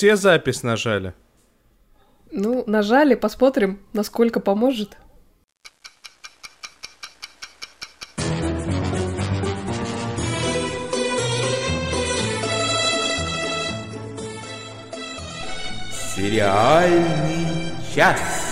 все запись нажали? Ну, нажали, посмотрим, насколько поможет. Сериальный час.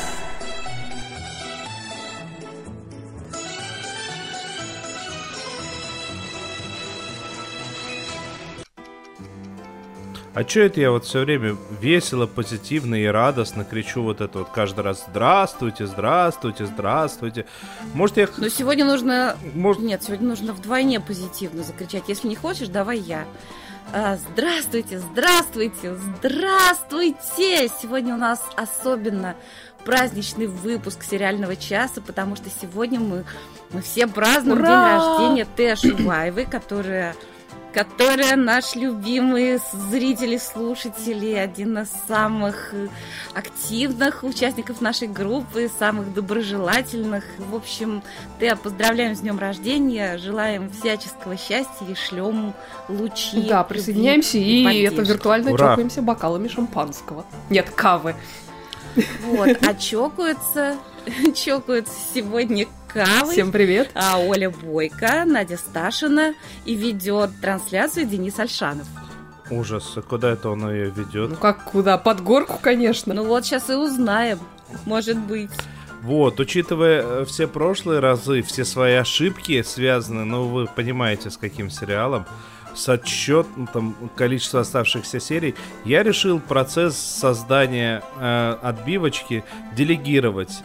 А чё это я вот все время весело, позитивно и радостно кричу вот это вот каждый раз «Здравствуйте, здравствуйте, здравствуйте». Может, я... Но сегодня нужно... Может... Нет, сегодня нужно вдвойне позитивно закричать. Если не хочешь, давай я. А, Здравствуйте, здравствуйте, здравствуйте! Сегодня у нас особенно праздничный выпуск сериального часа, потому что сегодня мы, мы все празднуем Ура! день рождения Тэши Вайвы, которая которая наш любимый зрители, слушатели, один из самых э, активных участников нашей группы, самых доброжелательных. В общем, Теа, поздравляем с днем рождения, желаем всяческого счастья и шлем лучи. Да, присоединяемся и, это поддержки. виртуально Ура! чокаемся бокалами шампанского. Нет, кавы. Вот, а чокаются, чокаются сегодня кавой. Всем привет. А Оля Бойко, Надя Сташина и ведет трансляцию Денис Альшанов. Ужас, а куда это он ее Ну ведет? как куда? Под горку, конечно. Ну вот сейчас и узнаем, может быть. Вот, учитывая э, все прошлые разы, все свои ошибки связаны, ну вы понимаете, с каким сериалом, с отчетом там, количества оставшихся серий, я решил процесс создания э, отбивочки делегировать.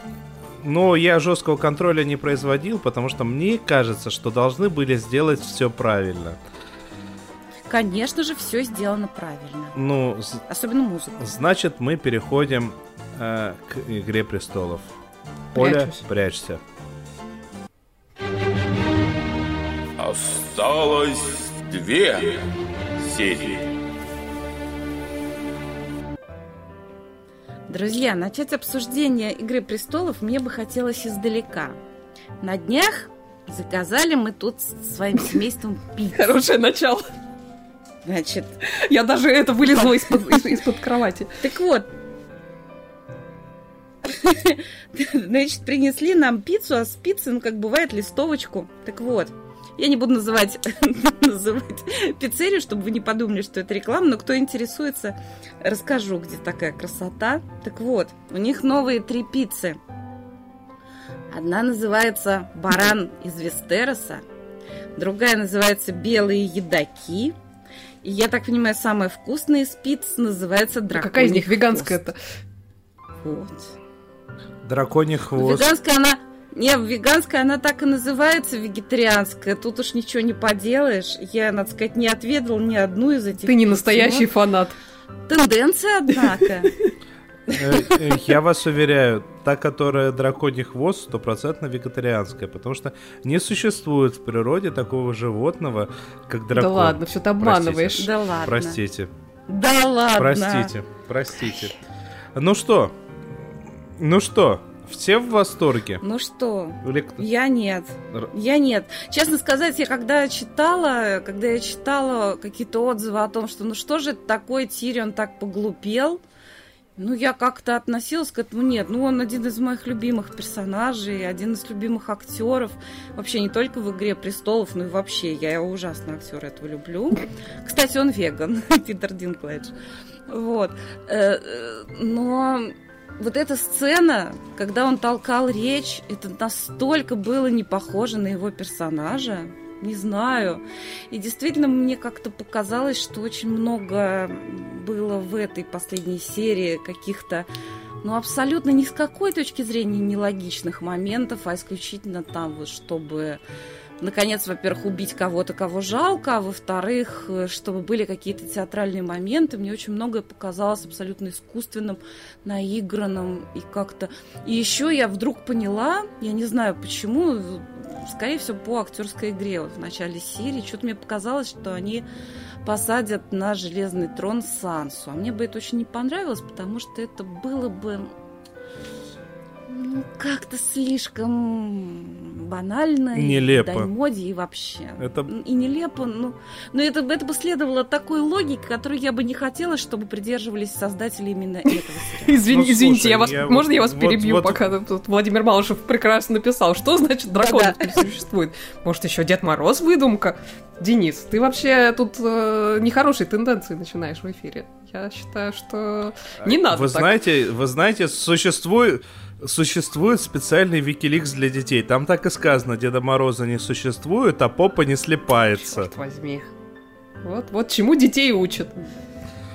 Но я жесткого контроля не производил, потому что мне кажется, что должны были сделать все правильно. Конечно же, все сделано правильно. Ну, Особенно музыка. значит, мы переходим э, к Игре престолов. Оля, прячься. Осталось две серии. Друзья, начать обсуждение Игры престолов мне бы хотелось издалека. На днях заказали мы тут с своим семейством пиццу. Хорошее начало. Значит, Я даже это вылезла из-под, из- из-под кровати. Так вот. Значит, принесли нам пиццу, а с пиццы, ну, как бывает, листовочку. Так вот, я не буду называть, называть пиццерию, чтобы вы не подумали, что это реклама, но кто интересуется, расскажу, где такая красота. Так вот, у них новые три пиццы. Одна называется «Баран из Вестероса», другая называется «Белые едоки», и я так понимаю, самая вкусная из пиц называется А драконий какая из них веганская-то? Вот. Драконий хвост. Веганская она... Не, веганская она так и называется, вегетарианская. Тут уж ничего не поделаешь. Я, надо сказать, не отведал ни одну из этих Ты не настоящий но фанат. Тенденция, однако. Э, э, Я вас уверяю, та, которая драконий хвост, стопроцентно вегетарианская, потому что не существует в природе такого животного, как дракон. Да ладно, все ты обманываешь. Да ладно. Простите, Да ладно. простите, простите. Ну что? Ну что? Все в восторге? Ну что, я нет. Р- Я нет. Честно сказать, я когда читала, когда я читала какие-то отзывы о том, что ну что же это такое, Тирион так поглупел, ну я как-то относилась к этому, нет, ну он один из моих любимых персонажей, один из любимых актеров, вообще не только в «Игре престолов», но и вообще, я ужасно актера этого люблю. Кстати, он веган, Питер Динклэдж. Вот. Э, э, Но вот эта сцена, когда он толкал речь, это настолько было не похоже на его персонажа. Не знаю. И действительно, мне как-то показалось, что очень много было в этой последней серии каких-то, ну, абсолютно ни с какой точки зрения нелогичных моментов, а исключительно там вот, чтобы наконец, во-первых, убить кого-то, кого жалко, а во-вторых, э, чтобы были какие-то театральные моменты. Мне очень многое показалось абсолютно искусственным, наигранным и как-то... И еще я вдруг поняла, я не знаю почему, скорее всего, по актерской игре вот в начале серии, что-то мне показалось, что они посадят на железный трон Сансу. А мне бы это очень не понравилось, потому что это было бы как-то слишком банально. Нелепо. И моде и вообще. Это- И нелепо, ну... Но это, это бы следовало такой логике, которой я бы не хотела, чтобы придерживались создатели именно этого сериала. Извини, Ну, извините, слушай, я вас, я можно я вот- вас перебью, вот- пока тут Владимир Малышев прекрасно написал, что значит не существует? Может, еще Дед Мороз выдумка? Денис, ты вообще тут э, нехорошие тенденции начинаешь в эфире. Я считаю, что не надо Вы так. знаете, вы знаете, существует, существует специальный Викиликс для детей. Там так и сказано, Деда Мороза не существует, а попа не слепается. Черт возьми. Вот, вот чему детей учат.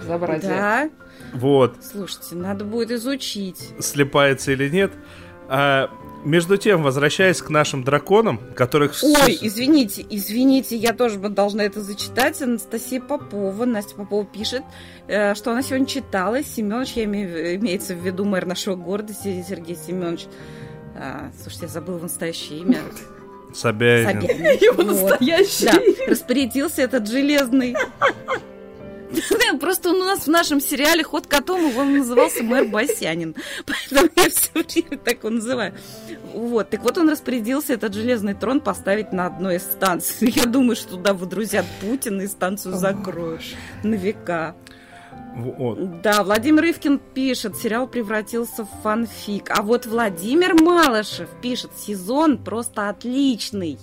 Безобразие. Да, Вот, слушайте, надо будет изучить. слепается или нет. А, между тем, возвращаясь к нашим драконам, которых... Ой, извините, извините, я тоже бы должна это зачитать. Анастасия Попова, Настя Попова пишет, э, что она сегодня читала. Семенович, я имею, имеется в виду мэр нашего города, Се- Сергей Семенович. А, слушайте, я забыла его настоящее имя. Собянин. Собянин. Его Вот. настоящий. Да, распорядился этот железный. Просто он у нас в нашем сериале «Ход котом» его назывался мэр Басянин. Поэтому я все время так его называю. Вот, так вот он распорядился этот железный трон поставить на одной из станций. Я думаю, что туда выдрузят Путина и станцию закроют на века. Вот. Да, Владимир Ивкин пишет, сериал превратился в фанфик. А вот Владимир Малышев пишет, сезон просто отличный.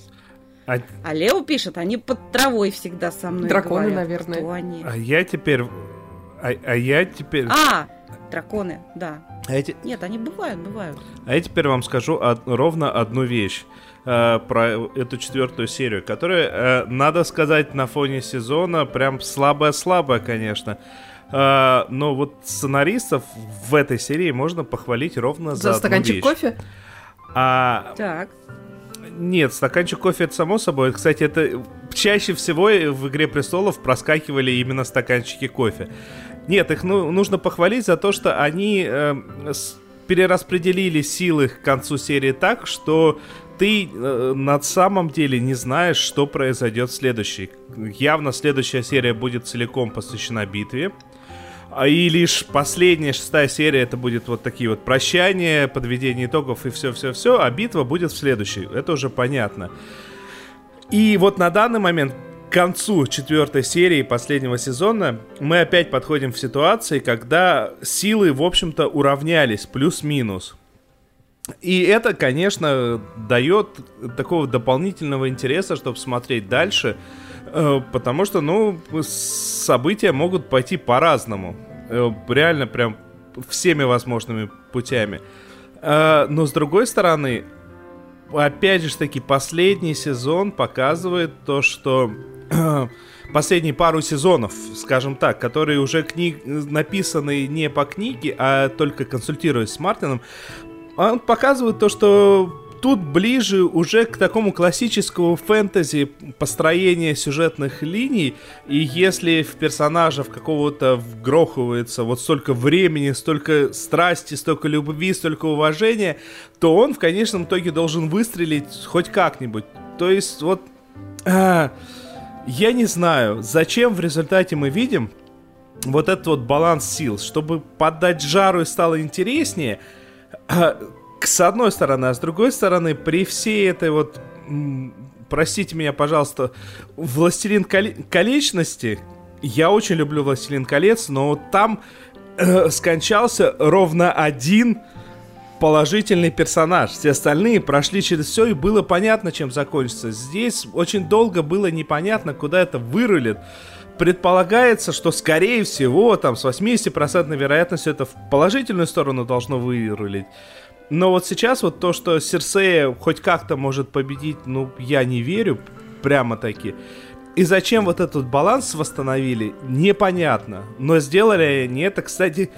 А, А Лео пишет, они под травой всегда со мной Драконы, говорят. наверное. Кто они? а я теперь... А, а я теперь... А, драконы, да. а те- Нет, они бывают, бывают. А я теперь вам скажу од- ровно одну вещь э, про эту четвертую серию, которая, э, надо сказать, на фоне сезона прям слабая-слабая, конечно. Э, но вот сценаристов в этой серии можно похвалить ровно за, За одну стаканчик вещь. кофе? А Так. Нет, стаканчик кофе это само собой. Кстати, это чаще всего в Игре престолов проскакивали именно стаканчики кофе. Нет, их ну, нужно похвалить за то, что они э, с- перераспределили силы к концу серии так, что ты э, на самом деле не знаешь, что произойдет следующий. Явно следующая серия будет целиком посвящена битве. И лишь последняя шестая серия это будет вот такие вот прощания, подведение итогов и все-все-все, а битва будет в следующей. Это уже понятно. И вот на данный момент, к концу четвертой серии последнего сезона, мы опять подходим в ситуации, когда силы, в общем-то, уравнялись, плюс-минус. И это, конечно, дает такого дополнительного интереса, чтобы смотреть дальше, потому что, ну, события могут пойти по-разному. Э, Реально, прям всеми возможными путями. Э, Но, с другой стороны, опять же таки, последний сезон показывает то, что последние пару сезонов, скажем так, которые уже книг написаны не по книге, а только консультируясь с Мартином, он показывает то, что тут ближе уже к такому классическому фэнтези построения сюжетных линий, и если в персонажев какого-то вгрохивается вот столько времени, столько страсти, столько любви, столько уважения, то он в конечном итоге должен выстрелить хоть как-нибудь. То есть вот... а, я не знаю, зачем в результате мы видим вот этот вот баланс сил, чтобы поддать жару и стало интереснее, а, с одной стороны, а с другой стороны, при всей этой вот, простите меня, пожалуйста, Властелин коле- колечности, я очень люблю Властелин колец, но вот там э, скончался ровно один положительный персонаж. Все остальные прошли через все, и было понятно, чем закончится. Здесь очень долго было непонятно, куда это вырулит. Предполагается, что, скорее всего, там с 80% вероятностью это в положительную сторону должно вырулить. Но вот сейчас вот то, что Серсея хоть как-то может победить, ну, я не верю прямо-таки. И зачем вот этот баланс восстановили, непонятно. Но сделали они это, кстати,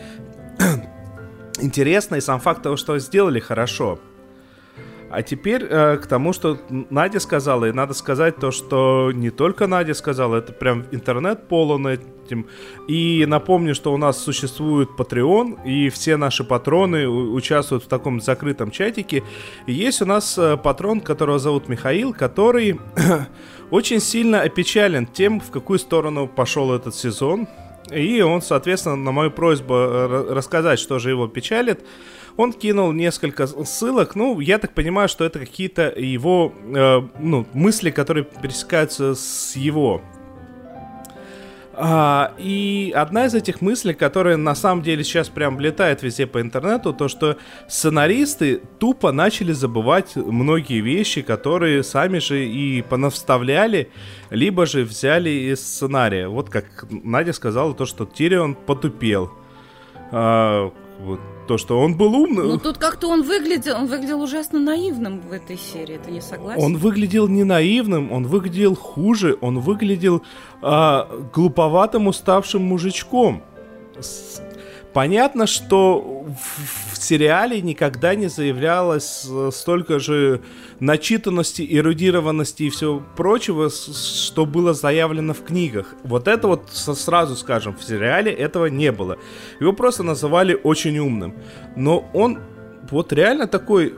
интересно, и сам факт того, что сделали хорошо. А теперь э, к тому, что Надя сказала, и надо сказать то, что не только Надя сказала, это прям интернет полон этим. И напомню, что у нас существует Patreon, и все наши патроны участвуют в таком закрытом чатике. И есть у нас э, патрон, которого зовут Михаил, который очень сильно опечален тем, в какую сторону пошел этот сезон. И он, соответственно, на мою просьбу э, рассказать, что же его печалит, он кинул несколько ссылок. Ну, я так понимаю, что это какие-то его э, ну, мысли, которые пересекаются с его а, и одна из этих мыслей, которая на самом деле сейчас прям летает везде по интернету, то что сценаристы тупо начали забывать многие вещи, которые сами же и понавставляли, либо же взяли из сценария. Вот как Надя сказала, то, что Тирион потупел. А, вот, то, что он был умным. Ну тут как-то он выглядел, он выглядел ужасно наивным в этой серии, ты не согласен? Он выглядел не наивным, он выглядел хуже, он выглядел а, глуповатым, уставшим мужичком. Понятно, что в, в сериале никогда не заявлялось э, столько же начитанности, эрудированности и всего прочего, что было заявлено в книгах. Вот это вот сразу скажем, в сериале этого не было. Его просто называли очень умным. Но он вот реально такой,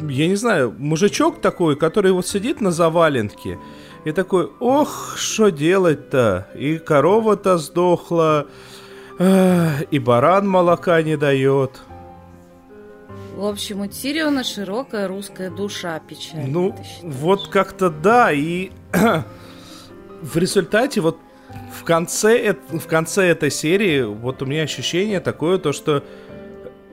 я не знаю, мужичок такой, который вот сидит на заваленке и такой, ох, что делать-то? И корова-то сдохла, и баран молока не дает. В общем, у Тириона широкая русская душа печаль. Ну, вот как-то да, и в результате вот в конце, в конце этой серии вот у меня ощущение такое, то что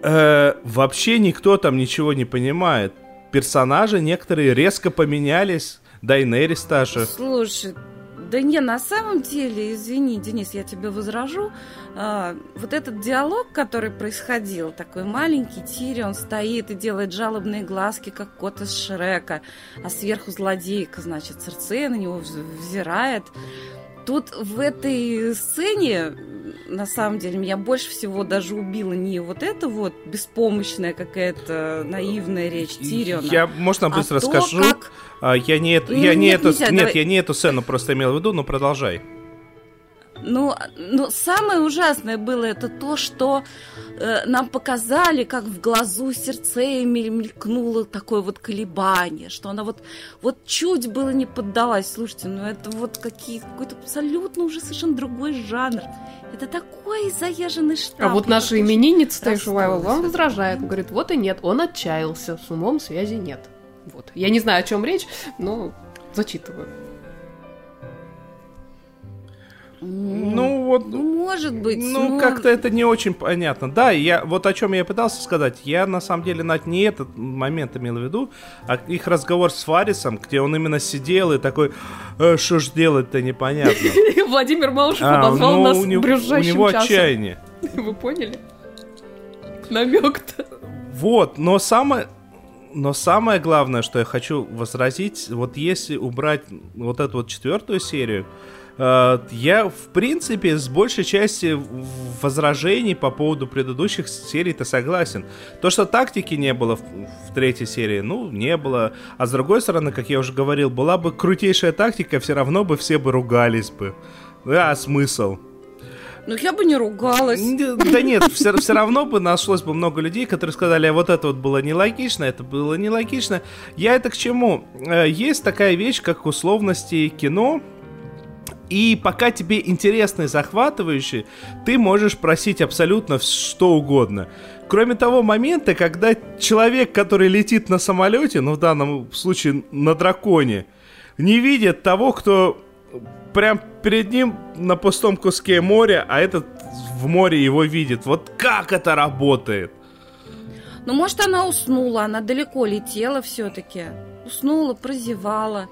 э, вообще никто там ничего не понимает. Персонажи некоторые резко поменялись, Дайнерис та же. Слушай, да не, на самом деле, извини, Денис, я тебе возражу. А, вот этот диалог, который происходил, такой маленький Тирион стоит и делает жалобные глазки, как кот из Шрека, а сверху злодейка, значит, Церцея на него взирает. Тут в этой сцене, на самом деле, меня больше всего даже убила не вот эта вот беспомощная какая-то наивная речь Тириона. Я, можно, а быстро а скажу? как... А, я не, ну, я не нет, эту, нельзя, нет, давай... я не эту сцену просто имел в виду, но продолжай. Ну, ну, самое ужасное было это то, что э, нам показали, как в глазу сердце мелькнуло такое вот колебание, что она вот, вот чуть было не поддалась. Слушайте, ну это вот какие, какой-то абсолютно уже совершенно другой жанр. Это такой заезженный штамп. А вот наша именинница Тайшувайва вам возражает. Говорит, вот и нет, он отчаялся, с умом связи нет. Вот. Я не знаю, о чем речь, но зачитываю. Ну вот, ну, может быть. Ну но... как-то это не очень понятно. Да, я вот о чем я пытался сказать. Я на самом деле на не этот момент имел в виду, а их разговор с Фарисом, где он именно сидел и такой, э, что ж делать-то непонятно. Владимир Малышев а, обозвал ну, нас у него отчаяние. Вы поняли? Намек-то. Вот, но самое но самое главное, что я хочу возразить, вот если убрать вот эту вот четвертую серию, э, я, в принципе, с большей части возражений по поводу предыдущих серий-то согласен. То, что тактики не было в, в третьей серии, ну, не было. А с другой стороны, как я уже говорил, была бы крутейшая тактика, все равно бы все бы ругались бы. А смысл? Ну, я бы не ругалась. Да нет, все, все равно бы нашлось бы много людей, которые сказали, а вот это вот было нелогично, это было нелогично. Я это к чему? Э, есть такая вещь, как условности кино, и пока тебе интересно и захватывающе, ты можешь просить абсолютно что угодно. Кроме того момента, когда человек, который летит на самолете, ну в данном случае на драконе, не видит того, кто прям перед ним на пустом куске моря, а этот в море его видит. Вот как это работает? Ну, может, она уснула, она далеко летела все-таки. Уснула, прозевала.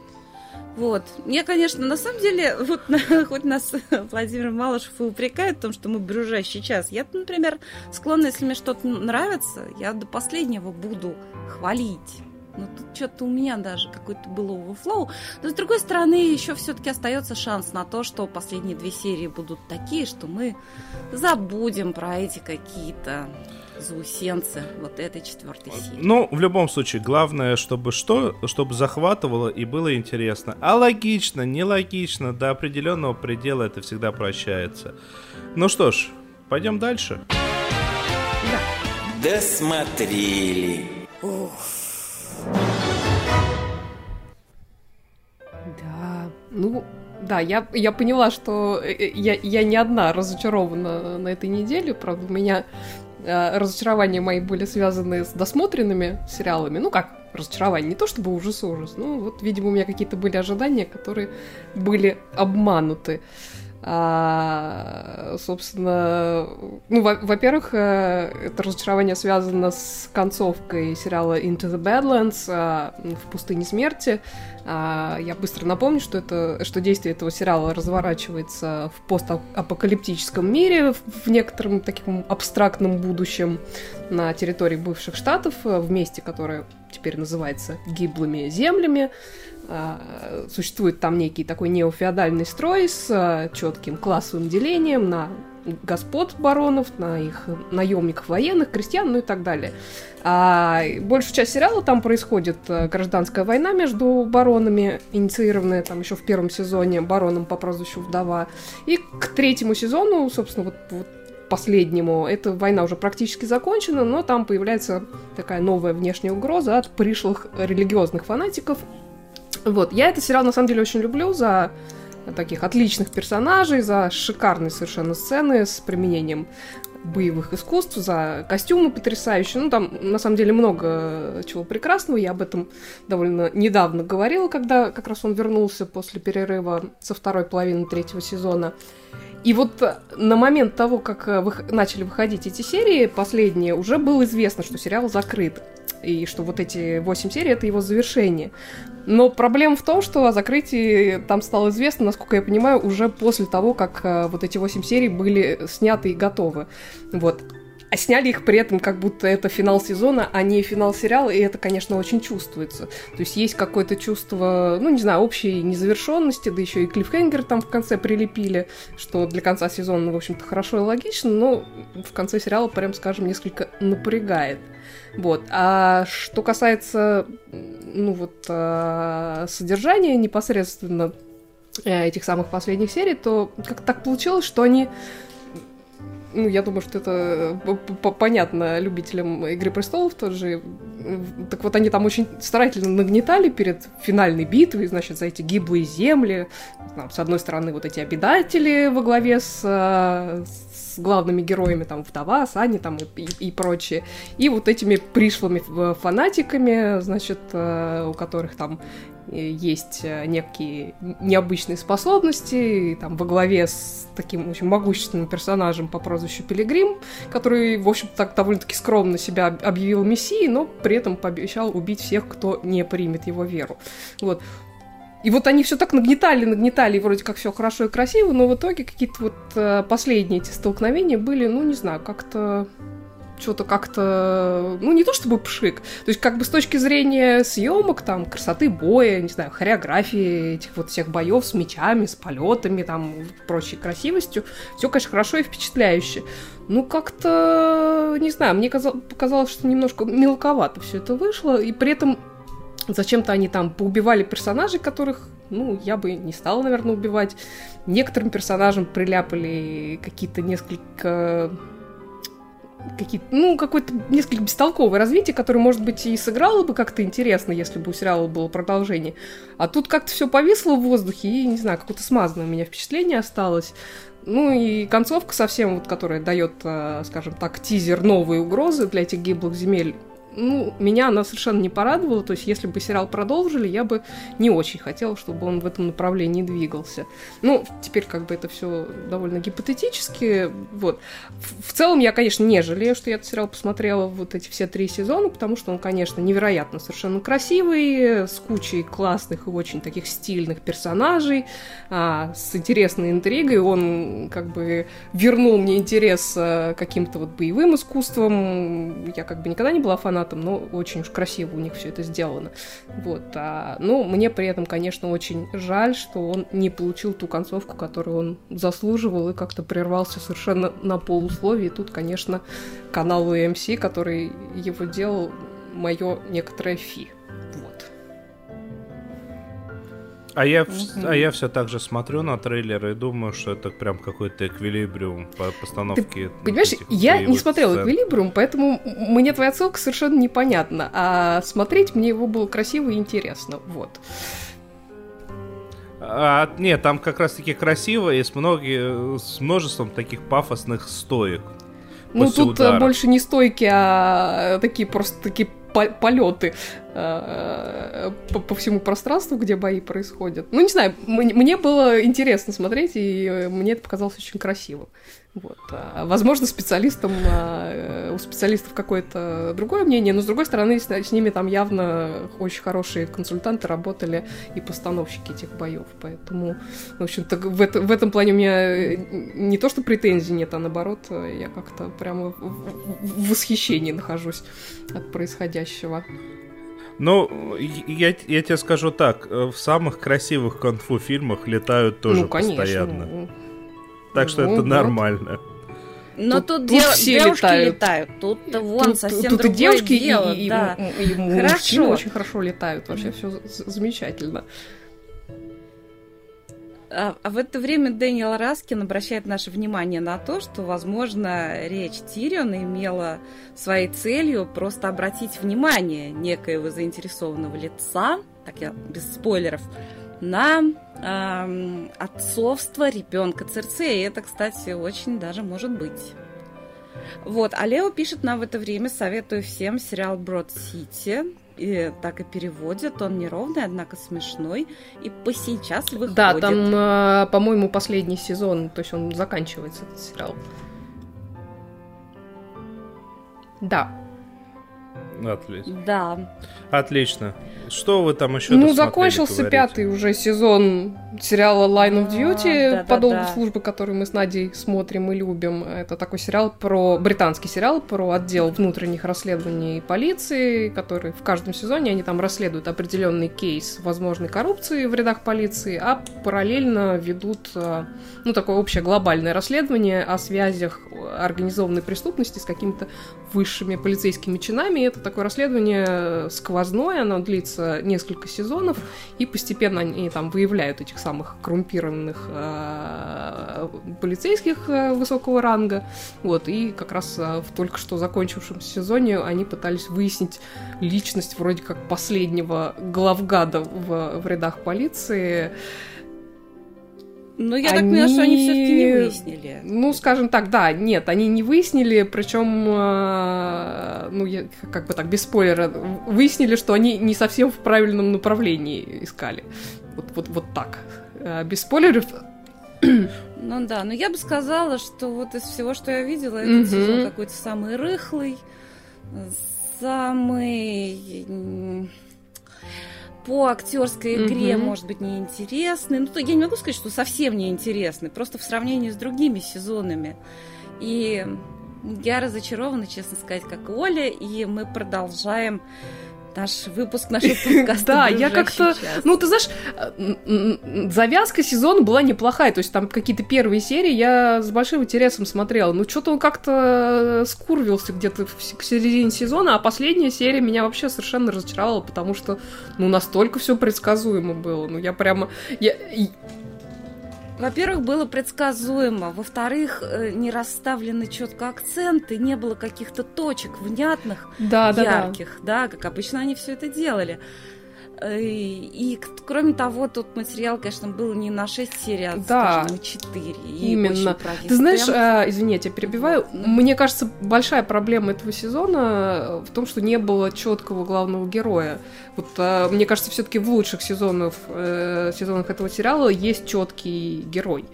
Вот. Мне, конечно, на самом деле, вот хоть нас Владимир Малышев и упрекает в том, что мы брюжащий час. Я, например, склонна, если мне что-то нравится, я до последнего буду хвалить. Ну, тут что-то у меня даже какой-то был оверфлоу. Но, с другой стороны, еще все-таки остается шанс на то, что последние две серии будут такие, что мы забудем про эти какие-то заусенцы вот этой четвертой серии. Ну, в любом случае, главное, чтобы что? Чтобы захватывало и было интересно. А логично, нелогично, до определенного предела это всегда прощается. Ну что ж, пойдем дальше. Да. Досмотрели. Ух. Да, ну, Да, я, я поняла, что э, э, я, я не одна разочарована на этой неделе. Правда, у меня э, разочарования мои были связаны с досмотренными сериалами. Ну как, разочарование, не то чтобы ужас-ужас, ну вот, видимо, у меня какие-то были ожидания, которые были обмануты. Э, а, собственно, ну, во-первых, э, это разочарование связано с концовкой сериала Into the Badlands а, в пустыне смерти. А, я быстро напомню, что это, что действие этого сериала разворачивается в постапокалиптическом мире, в некотором таком абстрактном будущем на территории бывших штатов, в месте, которое теперь называется гиблыми землями. А, существует там некий такой неофеодальный строй с а, четким классовым делением на господ баронов, на их наемников военных, крестьян, ну и так далее. А большую часть сериала там происходит а, гражданская война между баронами, инициированная там еще в первом сезоне бароном по прозвищу Вдова. И к третьему сезону, собственно, вот, вот последнему, эта война уже практически закончена, но там появляется такая новая внешняя угроза от пришлых религиозных фанатиков, вот, я этот сериал на самом деле очень люблю за таких отличных персонажей, за шикарные совершенно сцены с применением боевых искусств, за костюмы потрясающие. Ну, там, на самом деле, много чего прекрасного. Я об этом довольно недавно говорила, когда как раз он вернулся после перерыва со второй половины третьего сезона. И вот на момент того, как э, вы... начали выходить эти серии, последние, уже было известно, что сериал закрыт и что вот эти восемь серий — это его завершение. Но проблема в том, что о закрытии там стало известно, насколько я понимаю, уже после того, как э, вот эти восемь серий были сняты и готовы. Вот. А сняли их при этом, как будто это финал сезона, а не финал сериала, и это, конечно, очень чувствуется. То есть есть какое-то чувство, ну, не знаю, общей незавершенности, да еще и клиффхенгер там в конце прилепили, что для конца сезона, в общем-то, хорошо и логично, но в конце сериала, прям скажем, несколько напрягает. Вот. А что касается, ну вот, а, содержания непосредственно э, этих самых последних серий, то как так получилось, что они ну, я думаю, что это э, понятно любителям «Игры престолов» тоже. Так вот, они там очень старательно нагнетали перед финальной битвой, значит, за эти гиблые земли. Там, с одной стороны, вот эти обитатели во главе с, э, с главными героями, там, вдова, Сани там и, и, и прочее. И вот этими пришлыми фанатиками, значит, э, у которых там есть э, некие необычные способности, там, во главе с таким очень могущественным персонажем по прозвищу Пилигрим, который, в общем, так довольно-таки скромно себя объявил мессией, но при этом пообещал убить всех, кто не примет его веру. Вот. И вот они все так нагнетали, нагнетали, и вроде как все хорошо и красиво, но в итоге какие-то вот э, последние эти столкновения были, ну, не знаю, как-то что-то как-то, ну, не то чтобы пшик, то есть как бы с точки зрения съемок, там, красоты боя, не знаю, хореографии этих вот всех боев с мечами, с полетами, там, прочей красивостью, все, конечно, хорошо и впечатляюще. Ну, как-то, не знаю, мне показалось, что немножко мелковато все это вышло, и при этом зачем-то они там поубивали персонажей, которых, ну, я бы не стала, наверное, убивать. Некоторым персонажам приляпали какие-то несколько какие-то, ну, какое-то несколько бестолковое развитие, которое, может быть, и сыграло бы как-то интересно, если бы у сериала было продолжение. А тут как-то все повисло в воздухе, и, не знаю, какое-то смазанное у меня впечатление осталось. Ну и концовка совсем, вот, которая дает, э, скажем так, тизер новые угрозы для этих гиблых земель, ну, меня она совершенно не порадовала. То есть, если бы сериал продолжили, я бы не очень хотела, чтобы он в этом направлении двигался. Ну, теперь как бы это все довольно гипотетически. Вот. В, в целом, я, конечно, не жалею, что я этот сериал посмотрела вот эти все три сезона, потому что он, конечно, невероятно совершенно красивый, с кучей классных и очень таких стильных персонажей, а, с интересной интригой. Он как бы вернул мне интерес а, каким-то вот боевым искусством. Я как бы никогда не была фанатом фанатом, но очень уж красиво у них все это сделано. Вот. А, ну, мне при этом, конечно, очень жаль, что он не получил ту концовку, которую он заслуживал и как-то прервался совершенно на полусловие. И тут, конечно, канал UMC, который его делал, мое некоторое фи. А я, mm-hmm. а я все так же смотрю на трейлеры и думаю, что это прям какой-то эквилибриум по постановке. Ты, понимаешь, я не смотрела сцен. эквилибриум, поэтому мне твоя отсылка совершенно непонятна. А смотреть мне его было красиво и интересно. Вот. А, нет, там как раз-таки красиво и с, многие, с множеством таких пафосных стоек. Ну, тут э, удара. больше не стойки, а такие просто такие полеты э, по, по всему пространству, где бои происходят. Ну, не знаю, мне было интересно смотреть, и мне это показалось очень красивым. Вот. А, возможно, специалистам, а, у специалистов какое-то другое мнение, но с другой стороны, с, с ними там явно очень хорошие консультанты работали и постановщики этих боев. Поэтому, в общем-то, в, это, в этом плане у меня не то, что претензий нет, а наоборот, я как-то прямо в, в восхищении нахожусь от происходящего. Ну, я, я тебе скажу так, в самых красивых конфу фильмах летают тоже ну, конечно, постоянно. Так что ну, это вот. нормально. Но тут, тут, тут дев... все девушки летают. летают. Тут вон тут, совсем тут другое и девушки, дело. И, и, да. и, и, и хорошо. очень хорошо летают. Вообще все замечательно. А, а в это время Дэниел Раскин обращает наше внимание на то, что, возможно, речь Тириона имела своей целью просто обратить внимание некоего заинтересованного лица, так я без спойлеров, на э, отцовство ребенка Церцеи. Это, кстати, очень даже может быть. Вот, а Лео пишет нам в это время, советую всем сериал Брод Сити. И так и переводит. Он неровный, однако смешной. И по сейчас выходит. Да, там, э, по-моему, последний сезон, то есть он заканчивается, этот сериал. Да. Отлично. Да. Отлично. Что вы там еще Ну, закончился пятый уже сезон сериала Line of Duty а, да, по долгу да, да. службы, который мы с Надей смотрим и любим. Это такой сериал про... британский сериал про отдел внутренних расследований полиции, который в каждом сезоне они там расследуют определенный кейс возможной коррупции в рядах полиции, а параллельно ведут, а, ну, такое общее глобальное расследование о связях организованной преступности с какими-то высшими полицейскими чинами. Это такое расследование сквозное, оно длится несколько сезонов, и постепенно они там выявляют этих самых коррумпированных э, полицейских э, высокого ранга. Вот, и как раз э, в только что закончившемся сезоне они пытались выяснить личность вроде как последнего главгада в, в рядах полиции. Ну, я они... так поняла, что они все-таки не выяснили. Ну, скажем так, да, нет, они не выяснили, причем, э, ну, я, как бы так, без спойлера, выяснили, что они не совсем в правильном направлении искали. Вот, вот, вот так. Э, без спойлеров. Ну да, но я бы сказала, что вот из всего, что я видела, этот сезон какой-то самый рыхлый, самый по актерской игре, mm-hmm. может быть, неинтересный. Ну, то я не могу сказать, что совсем неинтересный, просто в сравнении с другими сезонами. И я разочарована, честно сказать, как Оля, и мы продолжаем наш выпуск нашего подкаста. Да, я как-то... Ну, ты знаешь, э, завязка сезона была неплохая. То есть там какие-то первые серии я с большим интересом смотрела. Ну, что-то он как-то скурвился где-то к середине сезона, а последняя серия меня вообще совершенно разочаровала, потому что, ну, настолько все предсказуемо было. Ну, я прямо... Я, во-первых, было предсказуемо. Во-вторых, э, не расставлены четко акценты, не было каких-то точек внятных, да, ярких, да, да. да, как обычно они все это делали. Э, и, кроме того, тот материал, конечно, был не на 6 серий, а, да, скажем, на 4. Именно. Ты знаешь, э, извини, я тебя перебиваю. Mm-hmm. Мне кажется, большая проблема этого сезона в том, что не было четкого главного героя. Вот э, мне кажется, все-таки в лучших сезонах, э, сезонах этого сериала есть четкий герой.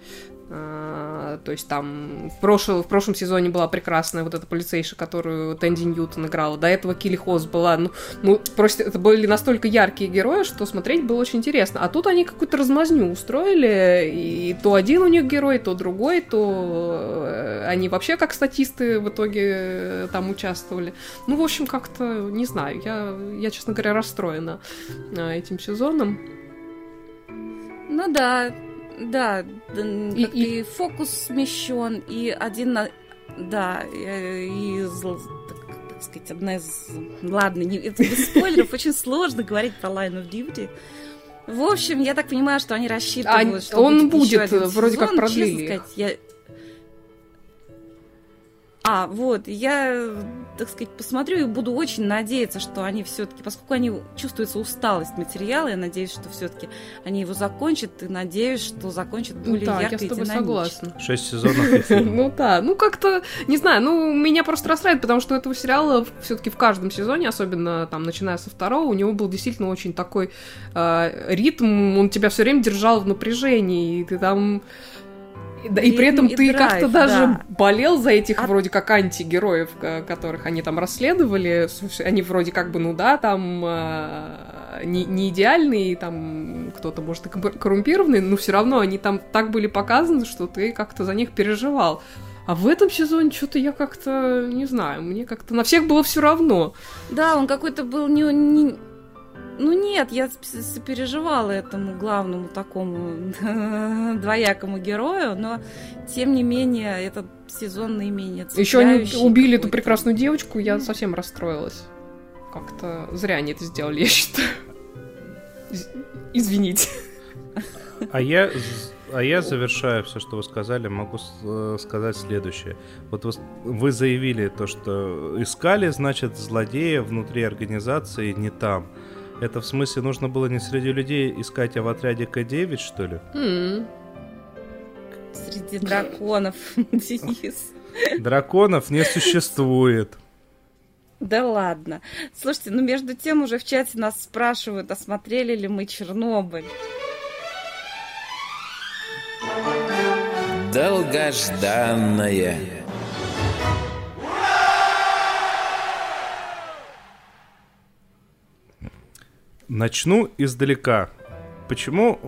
А, то есть там в, прошлом в прошлом сезоне была прекрасная вот эта полицейша, которую Тэнди Ньютон играла. До этого Килли Хос была. Ну, ну, просто это были настолько яркие герои, что смотреть было очень интересно. А тут они какую-то размазню устроили. И то один у них герой, то другой, то э, они вообще как статисты в итоге э, там участвовали. Ну, в общем, как-то, не знаю, я, я честно говоря, расстроена э, этим сезоном. Ну да, да, и, и... и фокус смещен, и один на... Да, и, так, так сказать, одна из... Ладно, не, это без спойлеров, очень сложно говорить про Line of Duty. В общем, я так понимаю, что они рассчитывают, а, что он будет, будет вроде сезон, как продлили. Сказать, я... А, вот, я, так сказать, посмотрю и буду очень надеяться, что они все-таки, поскольку они чувствуется усталость материала, я надеюсь, что все-таки они его закончат, и надеюсь, что закончат более да, ярко я с тобой согласна. Шесть сезонов и. Ну да, ну как-то, не знаю, ну меня просто расстраивает, потому что у этого сериала все-таки в каждом сезоне, особенно там начиная со второго, у него был действительно очень такой э, ритм, он тебя все время держал в напряжении, и ты там и, да, и при этом и ты как-то даже да. болел за этих А- вроде как антигероев, которых они там расследовали. Слушай, Они вроде как бы, ну да, там э, не, не идеальные, там кто-то может и кор- коррумпированный, но все равно они там так были показаны, что ты как-то за них переживал. А в этом сезоне что-то я как-то, не знаю, мне как-то на всех было все равно. Да, он какой-то был не, не- Ну нет, я сопереживала этому главному такому двоякому герою, но тем не менее этот сезон наименее Еще они убили эту прекрасную девочку, я совсем расстроилась. Как-то зря они это сделали, я считаю. Из- Извините. А я, а я завершаю все, что вы сказали, могу э, сказать следующее. Вот вы, вы заявили то, что искали, значит, злодея внутри организации не там. Это в смысле нужно было не среди людей искать, а в отряде К-9, что ли? М. Среди драконов, Денис. Драконов не существует. Да ладно. Слушайте, ну между тем уже в чате нас спрашивают, а смотрели ли мы Чернобыль. Долгожданное. Начну издалека. Почему?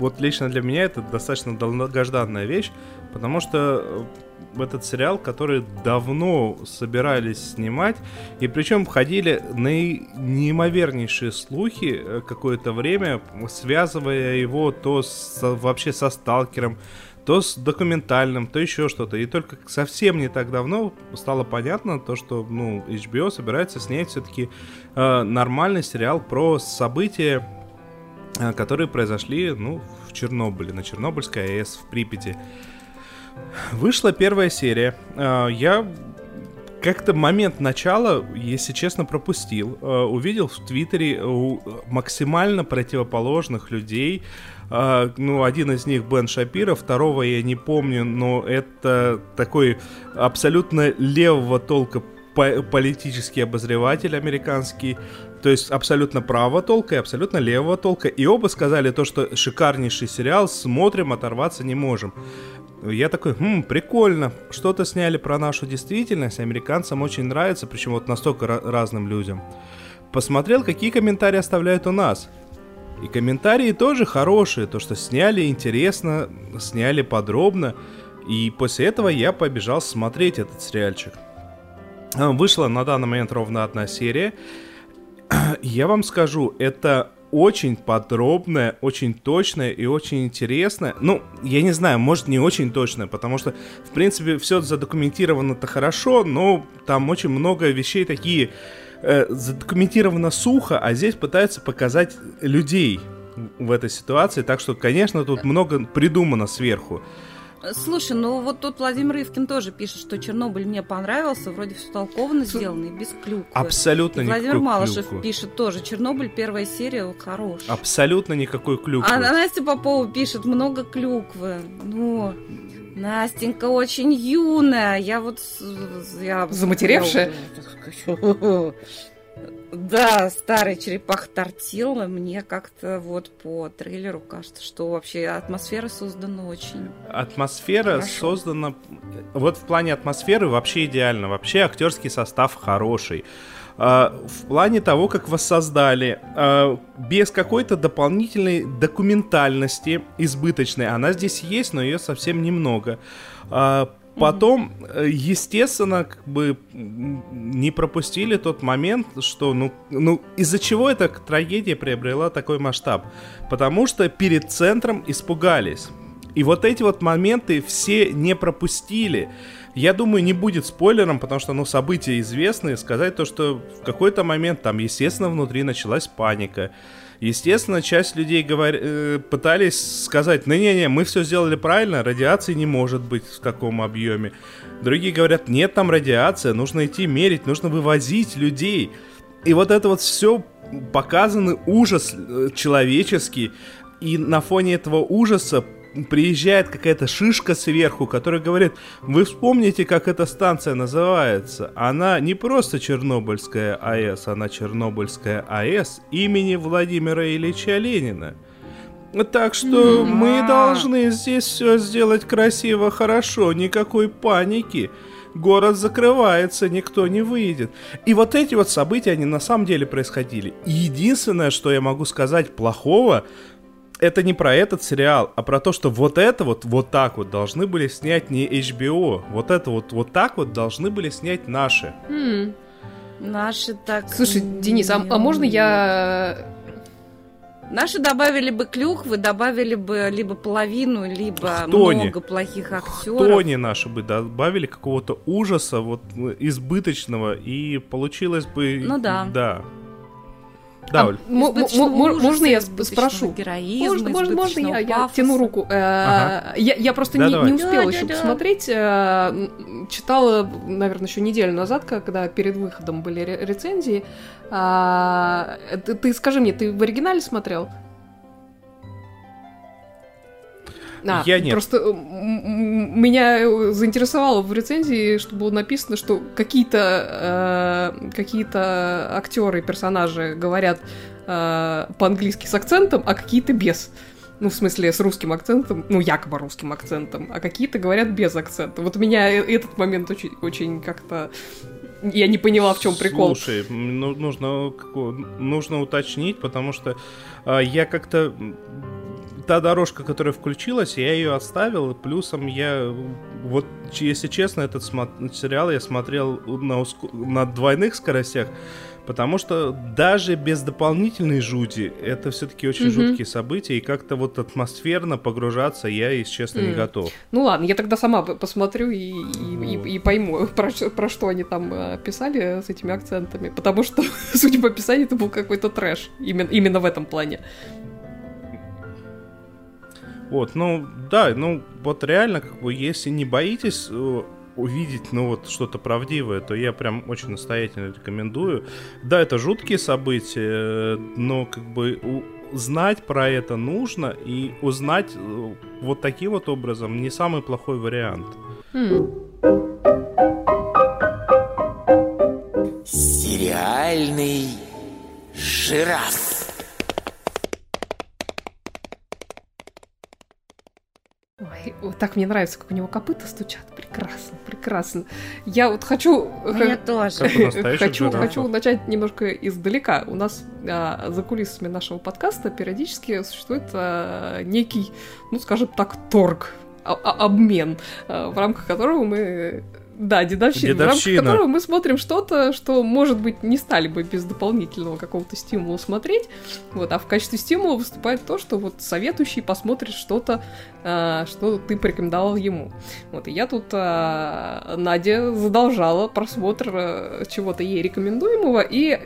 Вот лично для меня это достаточно долгожданная вещь, потому что э, этот сериал, который давно собирались снимать, и причем входили наи- неимовернейшие слухи э, какое-то время, связывая его то с, вообще со Сталкером, то с документальным, то еще что-то. И только совсем не так давно стало понятно то, что ну, HBO собирается снять все-таки э, нормальный сериал про события, э, которые произошли ну, в Чернобыле, на Чернобыльской АЭС в Припяти. Вышла первая серия. Э, я как-то момент начала, если честно, пропустил. Э, увидел в Твиттере у максимально противоположных людей. Э, ну, один из них Бен Шапира, второго я не помню, но это такой абсолютно левого толка по- политический обозреватель американский. То есть абсолютно правого толка и абсолютно левого толка. И оба сказали то, что шикарнейший сериал, смотрим, оторваться не можем. Я такой, хм, прикольно, что-то сняли про нашу действительность, американцам очень нравится, причем вот настолько разным людям. Посмотрел, какие комментарии оставляют у нас. И комментарии тоже хорошие, то, что сняли интересно, сняли подробно. И после этого я побежал смотреть этот сериальчик. А, Вышла на данный момент ровно одна серия. Я вам скажу, это очень подробная, очень точная и очень интересная. Ну, я не знаю, может не очень точная, потому что, в принципе, все задокументировано-то хорошо, но там очень много вещей такие э, задокументировано сухо, а здесь пытаются показать людей в этой ситуации, так что, конечно, тут много придумано сверху. Слушай, ну вот тут Владимир Ивкин тоже пишет, что Чернобыль мне понравился, вроде все толковано сделано и без клюквы. Абсолютно И Владимир никакой Малышев клюквы. пишет тоже, Чернобыль первая серия вот, хорош. Абсолютно никакой клюквы. А Настя Попова пишет, много клюквы. Ну, Настенька очень юная. Я вот... Я, Заматеревшая? Да, старый черепах тортила. Мне как-то вот по трейлеру кажется, что вообще атмосфера создана очень... Атмосфера Хорошо. создана... Вот в плане атмосферы вообще идеально. Вообще актерский состав хороший. А, в плане того, как воссоздали, а, без какой-то дополнительной документальности избыточной. Она здесь есть, но ее совсем немного. Потом, э, естественно, как бы не пропустили тот момент, что, ну, ну из-за чего эта трагедия приобрела такой масштаб? Потому что перед центром испугались. И вот эти вот моменты все не пропустили. Я думаю, не будет спойлером, потому что, ну, события известны. Сказать то, что в какой-то момент там, естественно, внутри началась паника. Естественно, часть людей говор... э, пытались сказать, ну не-не, мы все сделали правильно, радиации не может быть в таком объеме. Другие говорят, нет там радиация, нужно идти мерить, нужно вывозить людей. И вот это вот все показанный ужас э, человеческий, и на фоне этого ужаса приезжает какая-то шишка сверху, которая говорит, вы вспомните, как эта станция называется. Она не просто Чернобыльская АЭС, она Чернобыльская АЭС имени Владимира Ильича Ленина. Так что мы должны здесь все сделать красиво, хорошо, никакой паники. Город закрывается, никто не выйдет. И вот эти вот события, они на самом деле происходили. И единственное, что я могу сказать плохого, это не про этот сериал, а про то, что вот это вот, вот так вот должны были снять не HBO. Вот это вот, вот так вот должны были снять наши. М. Наши так... Слушай, Денис, а, а можно я... Наши добавили бы клюквы, добавили бы либо половину, либо Хтони. много плохих актеров. Тони наши бы добавили какого-то ужаса вот избыточного, и получилось бы... Ну да. Да. Да, А, Оль. ужаса, можно я спрошу? героизма, Можно, можно, я, я тяну руку. Э, Ага. Я, я просто Да, не, давай. не успела Да, еще да, да. посмотреть. э, м, Читала, наверное, еще неделю назад, когда перед выходом были ре- рецензии. А, Ты, ты скажи мне, ты в оригинале смотрел? А, Я нет. Просто м, меня э, заинтересовало в рецензии, что было написано, что какие-то э, какие-то актеры, персонажи говорят э, по-английски с акцентом, а какие-то без. Ну, в смысле, с русским акцентом, ну, якобы русским акцентом, а какие-то говорят без акцента. Вот меня э- этот момент очень, очень как-то... Я не поняла, в чем прикол. Слушай, ну, нужно, нужно уточнить, потому что а, я как-то... Та дорожка, которая включилась, я ее оставил. Плюсом я... Вот, если честно, этот сериал я смотрел на, уск- на двойных скоростях, потому что даже без дополнительной жути это все-таки очень Мгм. жуткие события, и как-то вот атмосферно погружаться я, если честно, не М. готов. Ну ладно, я тогда сама посмотрю и, и- и- и пойму, про, про что они там э, писали с этими акцентами. Потому что, судя по описанию, это был какой-то трэш. Именно, именно в этом плане. Вот, ну, да, ну, вот реально, как бы, если не боитесь э, увидеть, ну, вот, что-то правдивое, то я прям очень настоятельно рекомендую. Да, это жуткие события, но, как бы, у- знать про это нужно, и узнать э, вот таким вот образом не самый плохой вариант. М. Сериальный жираф. Ой, вот так мне нравится, как у него копыта стучат. Прекрасно, прекрасно. Я вот хочу... Мне тоже. Как у настоящих Хочу, хочу начать немножко издалека. У нас а, за кулисами нашего подкаста периодически существует а, некий, ну, скажем так, торг, а- а- обмен, а, в рамках которого мы... Да, дедовщина, в рамках Дедовщина. которого мы смотрим что-то, что, может быть, не стали бы без дополнительного какого-то стимула смотреть. Вот, а в качестве стимула выступает то, что вот советующий посмотрит что-то, а, что ты порекомендовал ему. Вот, и я тут а, Надя задолжала просмотр а, чего-то ей рекомендуемого, и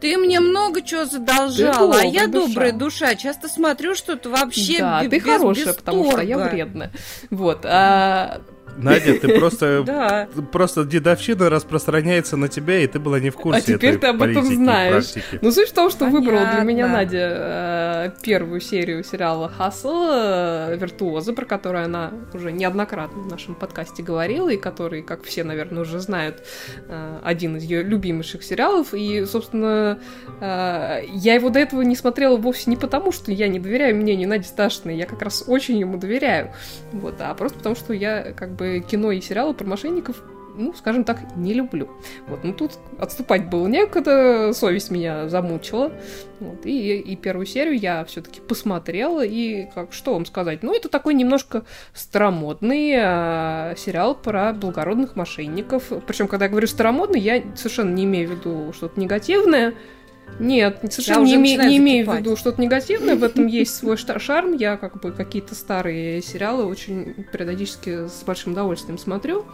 Ты мне много чего задолжала, Ты а я добрая душа. добрая душа. Часто смотрю что-то вообще да, бе- ты без хорошая, потому что я вредная. Вот, а, Надя, ты просто... Просто дедовщина распространяется на тебя, и ты была не в курсе А теперь ты об этом знаешь. Ну, суть в том, что выбрала для меня Надя э, первую серию сериала «Хасл», э, «Виртуозы», про который она уже неоднократно в нашем подкасте говорила, и который, как все, наверное, уже знают, э, один из ее любимейших сериалов. И, собственно, я его до этого не смотрела вовсе не потому, что я не доверяю мнению Нади Сташиной, я как раз очень ему доверяю, вот, а просто потому, что я как бы кино и сериалы про мошенников ну, скажем так, не люблю. Вот, ну тут отступать было некогда, совесть меня замучила. Вот, и, и первую серию я все-таки посмотрела, и как что вам сказать? Ну, это такой немножко старомодный э, сериал про благородных мошенников. Причем, когда я говорю старомодный, я совершенно не имею в виду что-то негативное. Нет, совершенно не, име- не имею в виду что-то негативное, в этом есть свой шарм. Я как бы какие-то старые сериалы очень периодически с большим удовольствием смотрю.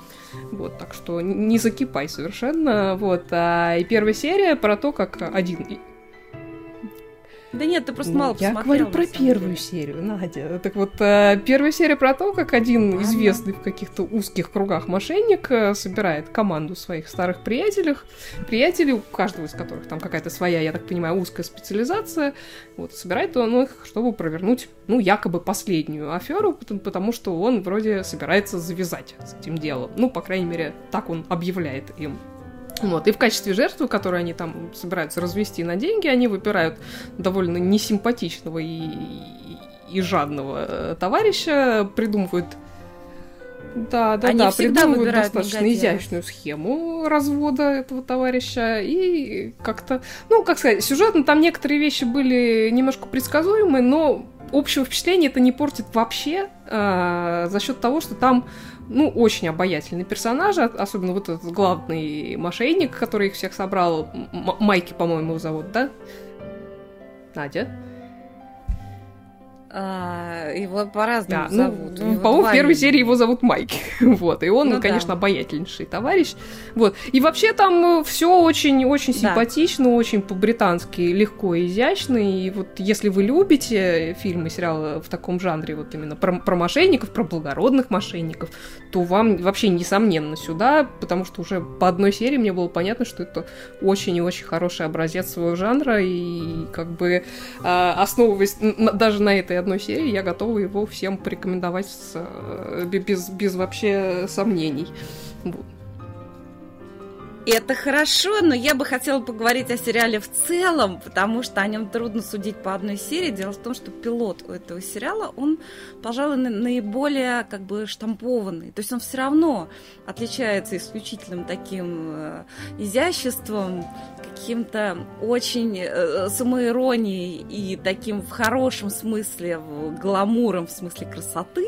Вот, так что не закипай совершенно. Вот, а, и первая серия про то, как один... Да нет, ты просто мало Я говорю про первую серию, Надя. Так вот, э, первая серия про то, как один известный в каких-то узких кругах мошенник э, собирает команду своих старых приятелей, приятелей, у каждого из которых там какая-то своя, я так понимаю, узкая специализация, вот, собирает он их, чтобы провернуть, ну, якобы последнюю аферу, потому что он вроде собирается завязать с этим делом. Ну, по крайней мере, так он объявляет им. Вот. И в качестве жертвы, которую они там собираются развести на деньги, они выбирают довольно несимпатичного и, и жадного э, товарища, придумывают да, да, Они да, придумывают достаточно негодяев. изящную схему развода этого товарища. И как-то, ну, как сказать, сюжетно там некоторые вещи были немножко предсказуемы, но общего впечатления это не портит вообще а, за счет того, что там ну, очень обаятельный персонаж, особенно вот этот главный мошенник, который их всех собрал. Майки, по-моему, его зовут, да? Надя? А, его по-разному Да, ну, зовут. У него по-моему, в первой серии его зовут Майк. вот, и он, Ну да. конечно, обаятельнейший товарищ. Вот. И вообще там все очень-очень Да. симпатично, очень по-британски легко и изящно. И вот если вы любите фильмы, сериалы в таком жанре, вот именно про, про мошенников, про благородных мошенников, то вам вообще несомненно сюда, потому что уже по одной серии мне было понятно, что это очень и очень хороший образец своего жанра, и как бы а, основываясь даже на этой одной серии, я готова его всем порекомендовать с, э, бе- без, без вообще сомнений. Вот. Это хорошо, но я бы хотела поговорить о сериале в целом, потому что о нем трудно судить по одной серии. Дело в том, что пилот у этого сериала, он, пожалуй, на- наиболее как бы штампованный. То есть он все равно отличается исключительным таким э, изяществом, каким-то очень э, самоиронией и таким в хорошем смысле, гламуром в смысле красоты.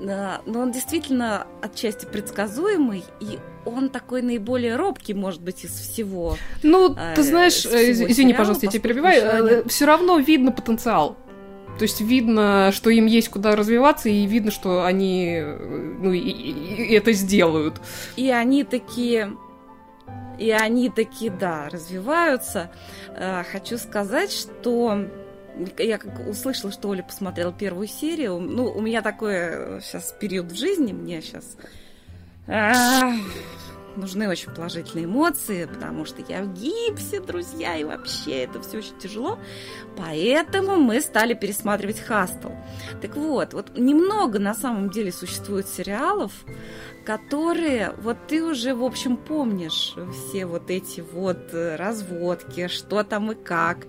Но он действительно отчасти предсказуемый, и он такой наиболее робкий, может быть, из всего. Ну, Э, ты знаешь, э, извини, сериала, пожалуйста, я тебя перебиваю, они- все равно видно потенциал. То есть видно, что им есть куда развиваться, и видно, что они э, ну, и- и- это сделают. И они такие... И они такие, да, развиваются. Э, Хочу сказать, что я как услышала, что Оля посмотрела первую серию. Ну, у меня такой сейчас период в жизни, мне сейчас нужны очень положительные эмоции, потому что я в гипсе, друзья, и вообще это все очень тяжело. Поэтому мы стали пересматривать Хастл. Так вот, вот немного на самом деле существует сериалов, которые вот ты уже, в общем, помнишь все вот эти вот э, разводки, что там и как,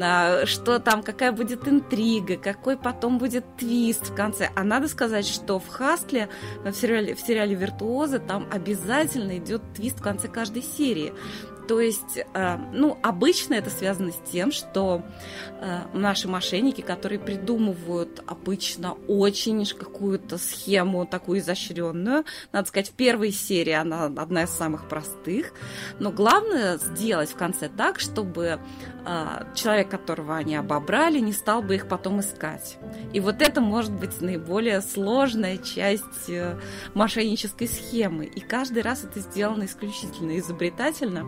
а, что там, какая будет интрига, какой потом будет твист в конце. А надо сказать, что в Хастле, в сериале, в сериале «Виртуозы» там обязательно идет твист в конце каждой серии. То есть, э, ну, обычно это связано с тем, что э, наши мошенники, которые придумывают обычно очень какую-то схему такую изощренную, надо сказать, в первой серии она одна из самых простых, но главное сделать в конце так, чтобы э, человек, которого они обобрали, не стал бы их потом искать. И вот это может быть наиболее сложная часть мошеннической схемы. И каждый раз это сделано исключительно изобретательно.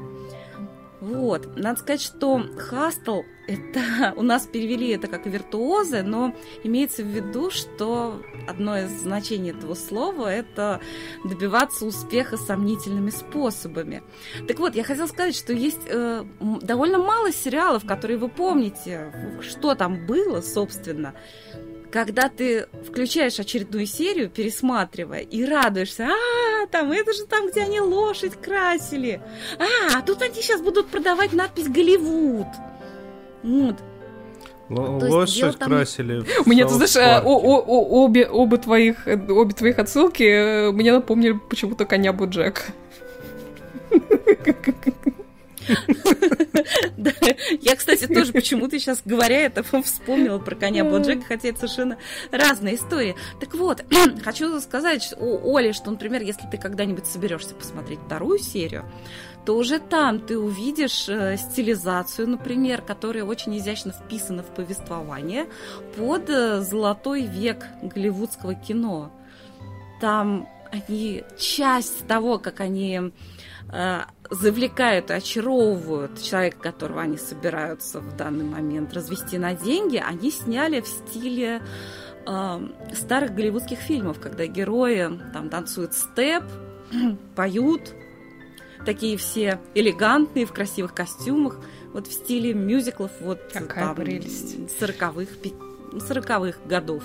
Вот. Надо сказать, что хастл это у нас перевели это как виртуозы, но имеется в виду, что одно из значений этого слова это добиваться успеха сомнительными способами. Так вот, я хотела сказать, что есть э, довольно мало сериалов, которые вы помните, что там было, собственно, когда ты включаешь очередную серию, пересматривая, и радуешься, а, там, это же там, где они лошадь красили. А, тут они сейчас будут продавать надпись «Голливуд». Вот. Л- То Лошадь там- красили. Мне, Саус знаешь, Парке. о- о- о- обе, оба твоих, обе твоих отсылки э, мне напомнили почему-то коня Боджека. Я, кстати, тоже почему-то сейчас, говоря это, вспомнила про коня Боджека, хотя это совершенно разная история. Так вот, хочу сказать у Оли, что, например, если ты когда-нибудь соберешься посмотреть вторую серию, то уже там ты увидишь э, стилизацию, например, которая очень изящно вписана в повествование под э, золотой век голливудского кино. Там они часть того, как они э, завлекают и очаровывают человека, которого они собираются в данный момент развести на деньги, они сняли в стиле э, старых голливудских фильмов, когда герои там танцуют степ, поют, такие все элегантные, в красивых костюмах, вот в стиле мюзиклов вот Какая там, прелесть. 40-х, 40-х годов.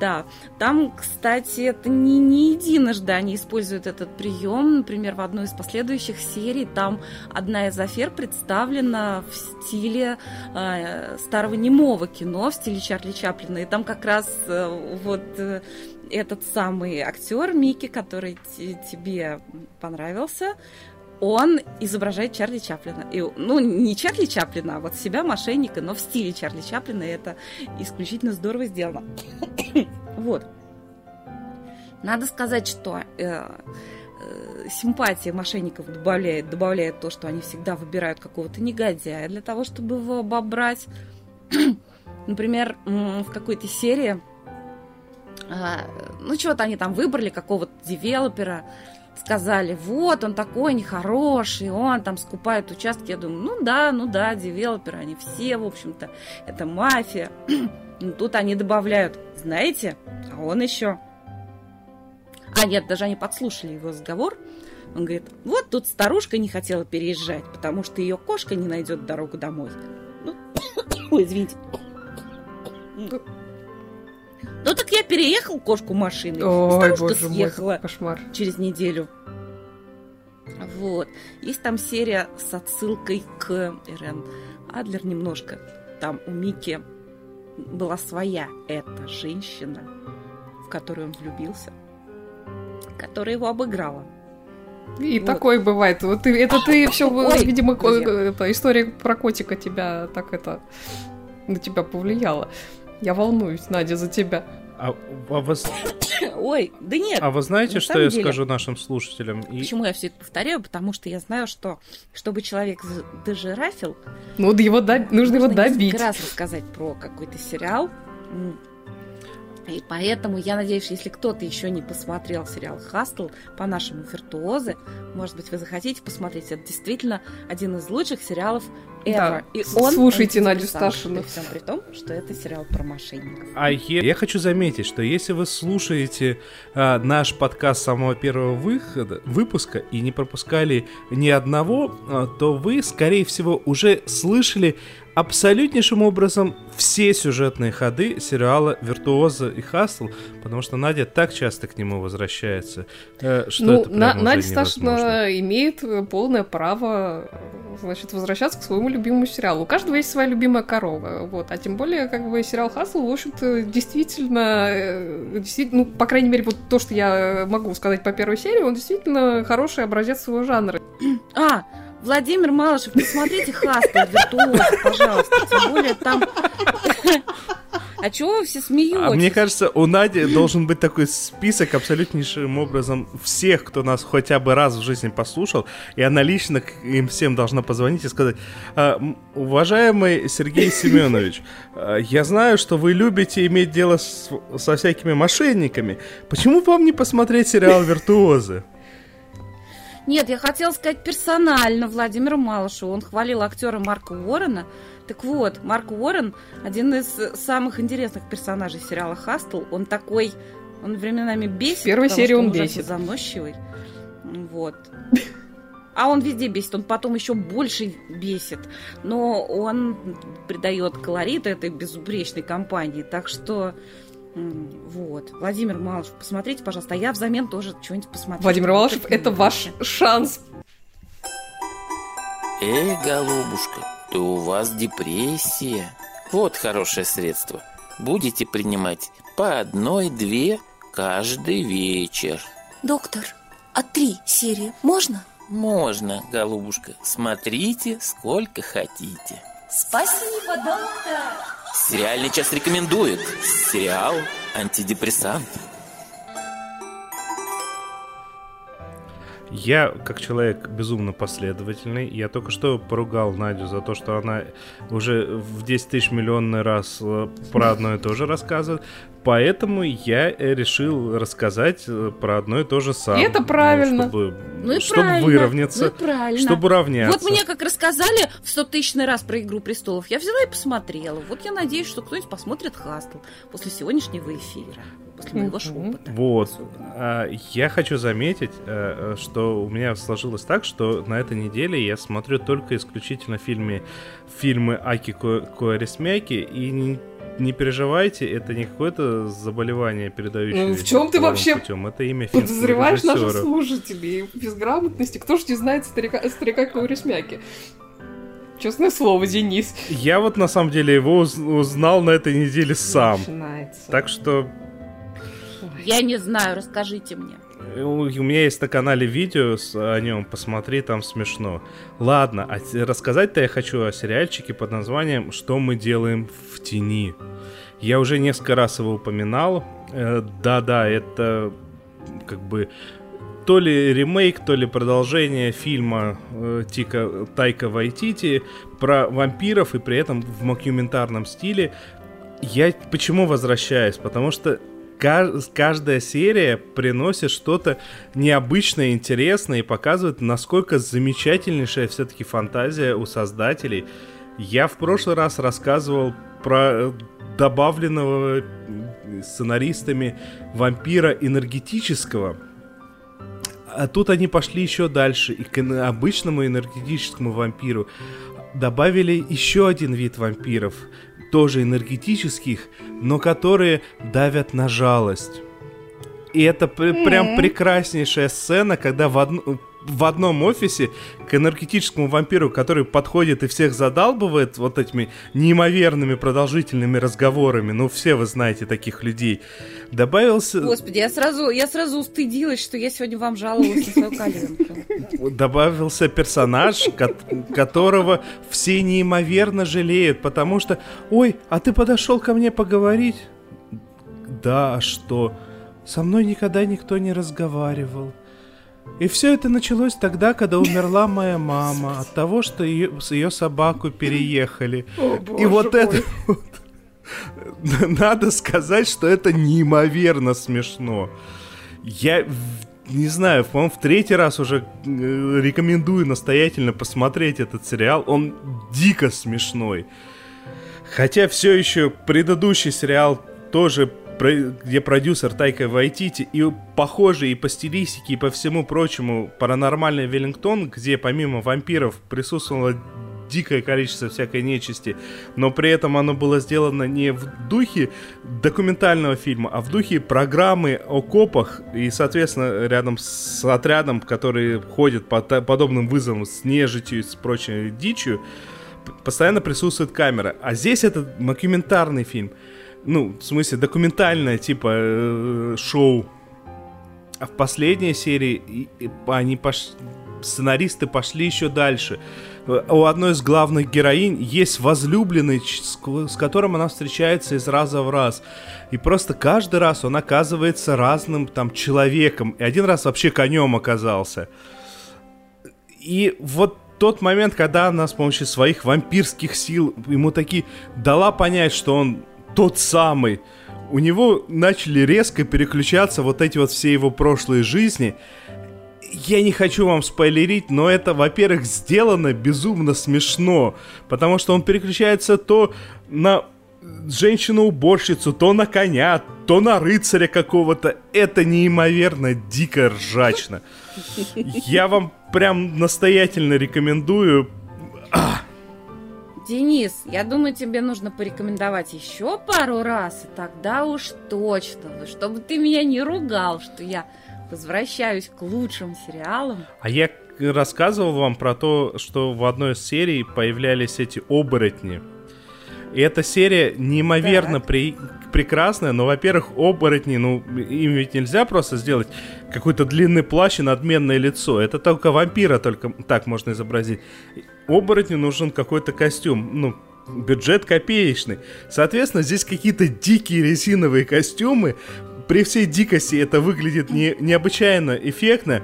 Да, там, кстати, это не, не единожды они используют этот прием. Например, в одной из последующих серий там одна из афер представлена в стиле э, старого немого кино, в стиле Чарли Чаплина. И там как раз э, вот э, этот самый актер Микки, который тебе понравился, он изображает Чарли Чаплина. И, ну, не Чарли Чаплина, а вот себя, мошенника, но в стиле Чарли Чаплина. Это исключительно здорово сделано. вот. Надо сказать, что э, э, симпатия мошенников добавляет, добавляет то, что они всегда выбирают какого-то негодяя для того, чтобы его обобрать. Например, в какой-то серии, э, ну, чего-то они там выбрали, какого-то девелопера, сказали, вот он такой нехороший, он там скупает участки. Я думаю, ну да, ну да, девелоперы, они все, в общем-то, это мафия. Но тут они добавляют, знаете, а он еще... А нет, даже они подслушали его разговор. Он говорит, вот тут старушка не хотела переезжать, потому что ее кошка не найдет дорогу домой. Ну, извините. Ну так я переехал кошку машиной. Ой, боже съехала мой, кошмар. через неделю. Вот. Есть там серия с отсылкой к Ирен Адлер немножко. Там у Мики была своя эта женщина, в которую он влюбился, которая его обыграла. И вот. такое бывает. Вот ты, это ты все, видимо, друзья. история про котика тебя так это на тебя повлияла. Я волнуюсь, Надя, за тебя. А, а вас... Ой, да нет. А вы знаете, что я деле... скажу нашим слушателям? И... Почему я все это повторяю? Потому что я знаю, что чтобы человек дожирафил... Ну, его до... нужно его добить. раз рассказать про какой-то сериал. И поэтому я надеюсь, если кто-то еще не посмотрел сериал «Хастл» по нашему «Виртуозы», может быть, вы захотите посмотреть. Это действительно один из лучших сериалов ever. Да. И он Слушайте Надю Сташину. При всем при том, что это сериал про мошенников. А я, я хочу заметить, что если вы слушаете а, наш подкаст с самого первого выхода, выпуска и не пропускали ни одного, а, то вы, скорее всего, уже слышали абсолютнейшим образом все сюжетные ходы сериала «Виртуоза» и «Хастл», потому что Надя так часто к нему возвращается, э, что ну, это на, Надя Сташина имеет полное право значит, возвращаться к своему любимому сериалу. У каждого есть своя любимая корова, вот, а тем более, как бы, сериал «Хастл», в общем-то, действительно, э, действительно, ну, по крайней мере, вот то, что я могу сказать по первой серии, он действительно хороший образец своего жанра. А, Владимир Малышев, посмотрите Хастл виртуоз, пожалуйста. Тем более там... А чего вы все смеетесь? А мне кажется, у Нади должен быть такой список абсолютнейшим образом всех, кто нас хотя бы раз в жизни послушал, и она лично им всем должна позвонить и сказать, «А, уважаемый Сергей Семенович, а, я знаю, что вы любите иметь дело с, со всякими мошенниками. Почему вам не посмотреть сериал «Виртуозы»? Нет, я хотела сказать персонально Владимиру Малышеву. Он хвалил актера Марка Уоррена. Так вот, Марк Уоррен один из самых интересных персонажей сериала «Хастл». Он такой, он временами бесит. В первой серии он, он бесит. заносчивый. Вот. А он везде бесит, он потом еще больше бесит. Но он придает колорит этой безупречной компании. Так что вот. Владимир Малышев, посмотрите, пожалуйста. А я взамен тоже что-нибудь посмотрю. Владимир Малышев, это ваш шанс. Эй, голубушка, то у вас депрессия. Вот хорошее средство. Будете принимать по одной-две каждый вечер. Доктор, а три серии можно? Можно, голубушка. Смотрите, сколько хотите. Спасибо, доктор. Сериальный час рекомендует. Сериал «Антидепрессант». Я, как человек безумно последовательный, я только что поругал Надю за то, что она уже в 10 тысяч миллионный раз э, про одно и то же рассказывает. Поэтому я решил рассказать э, про одно и то же самое. И это правильно. чтобы, Ну и чтобы правильно. выровняться. Ну и правильно. Чтобы уравняться. Вот мне как рассказали в 100 тысячный раз про «Игру престолов», я взяла и посмотрела. Вот я надеюсь, что кто-нибудь посмотрит «Хастл» после сегодняшнего эфира, после моего шепота. Вот. особенно. А, Я хочу заметить, э, э, что у меня сложилось так, что на этой неделе я смотрю только исключительно фильмы, фильмы Аки Куарисмяки, и не, переживайте, это не какое-то заболевание, передающееся Ну, в чем ты вообще путем, это имя Подозреваешь наших слушателей в безграмотности. Кто ж не знает старика, старика Коврисмяки? Честное слово, Денис. Я вот на самом деле его уз- узнал на этой неделе сам. Начинается. Так что Я не знаю, расскажите мне. Э, у меня есть на канале видео с- о нем, посмотри, там смешно. Ладно, а рассказать-то я хочу о сериальчике под названием «Что мы делаем в тени». Я уже несколько раз его упоминал. Э, Да-да, это как бы то ли ремейк, то ли продолжение фильма э, Тика, Тайка Вайтити про вампиров и при этом в мокюментарном стиле. Я почему возвращаюсь? Потому что каждая серия приносит что-то необычное, интересное и показывает, насколько замечательнейшая все-таки фантазия у создателей. Я в прошлый раз рассказывал про э, добавленного сценаристами вампира энергетического. А тут они пошли еще дальше, и к обычному энергетическому вампиру добавили еще один вид вампиров, тоже энергетических, но которые давят на жалость. И это пр- прям прекраснейшая сцена, когда в, одно- в одном офисе к энергетическому вампиру, который подходит и всех задалбывает вот этими неимоверными продолжительными разговорами, ну все вы знаете таких людей, добавился... Господи, я сразу, я сразу устыдилась, что я сегодня вам жаловалась на свою коленку. добавился персонаж, ко- которого все неимоверно жалеют, потому что, ой, а ты подошел ко мне поговорить? Да, а что? Со мной никогда никто не разговаривал. И все это началось тогда, когда умерла моя мама от того, что ее, с ее собаку переехали. О, И вот мой. это вот, надо сказать, что это неимоверно смешно. Я не знаю, по-моему, в третий раз уже э, рекомендую настоятельно посмотреть этот сериал. Он дико смешной. Хотя все еще предыдущий сериал тоже, где продюсер Тайка Вайтити, и похожий и по стилистике, и по всему прочему паранормальный Веллингтон, где помимо вампиров присутствовало дикое количество всякой нечисти, но при этом оно было сделано не в духе документального фильма, а в духе программы о копах, и, соответственно, рядом с отрядом, который ходит по подобным вызовам с нежитью и с прочей дичью, постоянно присутствует камера. А здесь это документарный фильм. Ну, в смысле, документальное, типа, э, шоу. А в последней серии они пош... сценаристы пошли еще дальше. Э, У одной из главных героинь есть возлюбленный, с ко- с которым она встречается из раза в раз. И просто каждый раз он оказывается разным там человеком. И один раз вообще конем оказался. И вот тот момент, когда она с помощью своих вампирских сил ему таки дала понять, что он тот самый, у него начали резко переключаться вот эти вот все его прошлые жизни. Я не хочу вам спойлерить, но это, во-первых, сделано безумно смешно, потому что он переключается то на женщину-уборщицу, то на коня, то на рыцаря какого-то. Это неимоверно дико ржачно. Я вам прям настоятельно рекомендую. Денис, я думаю, тебе нужно порекомендовать еще пару раз, и тогда уж точно, чтобы ты меня не ругал, что я возвращаюсь к лучшим сериалам. А я рассказывал вам про то, что в одной из серий появлялись эти оборотни. И эта серия неимоверно при- прекрасная, но, во-первых, оборотни, ну, им ведь нельзя просто сделать какой-то длинный плащ и надменное лицо. Это только вампира только так можно изобразить. Оборотню нужен какой-то костюм, ну, бюджет копеечный. Соответственно, здесь какие-то дикие резиновые костюмы. При всей дикости это выглядит не, необычайно эффектно.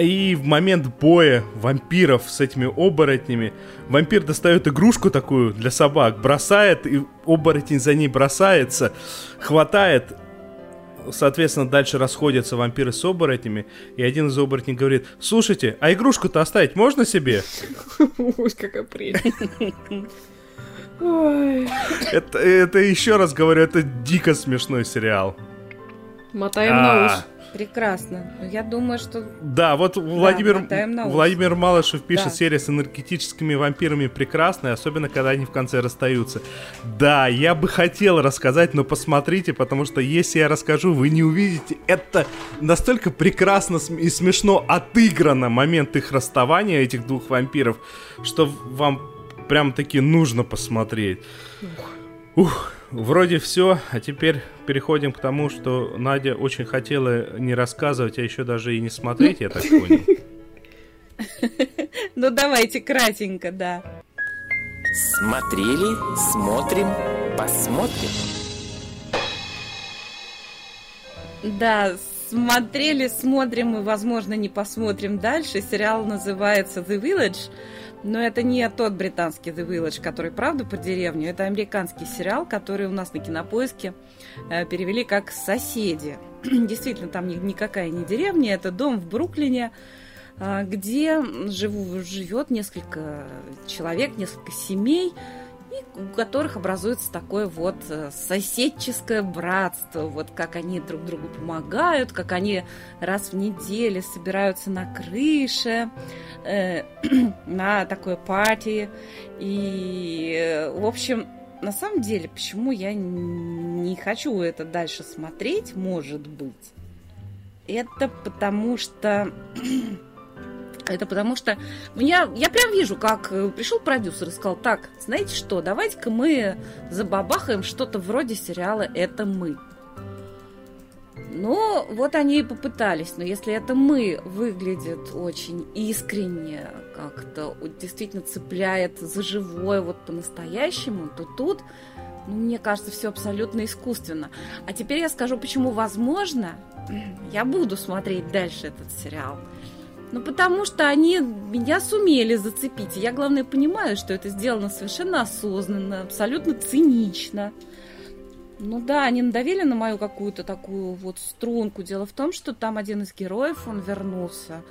И в момент боя вампиров с этими оборотнями вампир достает игрушку такую для собак, бросает, и оборотень за ней бросается, хватает. Соответственно, дальше расходятся вампиры с оборотнями, и один из оборотней говорит, слушайте, а игрушку-то оставить можно себе? Ой, какая прелесть. Это, это еще раз говорю, это дико смешной сериал. Мотаем на ус. Прекрасно. Ну, Я думаю, что Да, вот Владимир, ус. Владимир Малышев пишет Да. серия с энергетическими вампирами прекрасная, особенно когда они в конце расстаются. Да, я бы хотел рассказать, но посмотрите, потому что если я расскажу, вы не увидите. Это настолько прекрасно и смешно отыграно момент их расставания, этих двух вампиров, что вам прям таки нужно посмотреть. Ух, вроде все, а теперь переходим к тому, что Надя очень хотела не рассказывать, а еще даже и не смотреть, я так понял. Ну давайте кратенько, да. Смотрели, смотрим, посмотрим. Да, смотрели, смотрим и, возможно, не посмотрим дальше. Сериал называется The Village. Но это не тот британский The Village, который правда по деревню. Это американский сериал, который у нас на кинопоиске э, перевели как соседи. Действительно, там ни- никакая не деревня, это дом в Бруклине, а, где живу, живет несколько человек, несколько семей, и у которых образуется такое вот э, соседческое братство, вот как они друг другу помогают, как они раз в неделю собираются на крыше, э, на такое пати. И, в общем, на самом деле, почему я не хочу это дальше смотреть, может быть, это потому что... Это потому что меня, я прям вижу, как э, пришел продюсер и сказал, так, знаете что, давайте-ка мы забабахаем что-то вроде сериала «Это мы». Ну, вот они и попытались, но если это мы выглядит очень искренне, как-то действительно цепляет за живое, вот по-настоящему, то тут, ну, мне кажется, все абсолютно искусственно. А теперь я скажу, почему, возможно, я буду смотреть дальше этот сериал. Ну, потому что они меня сумели зацепить. Я, главное, понимаю, что это сделано совершенно осознанно, абсолютно цинично. Ну да, они надавили на мою какую-то такую вот струнку. Дело в том, что там один из героев, он вернулся,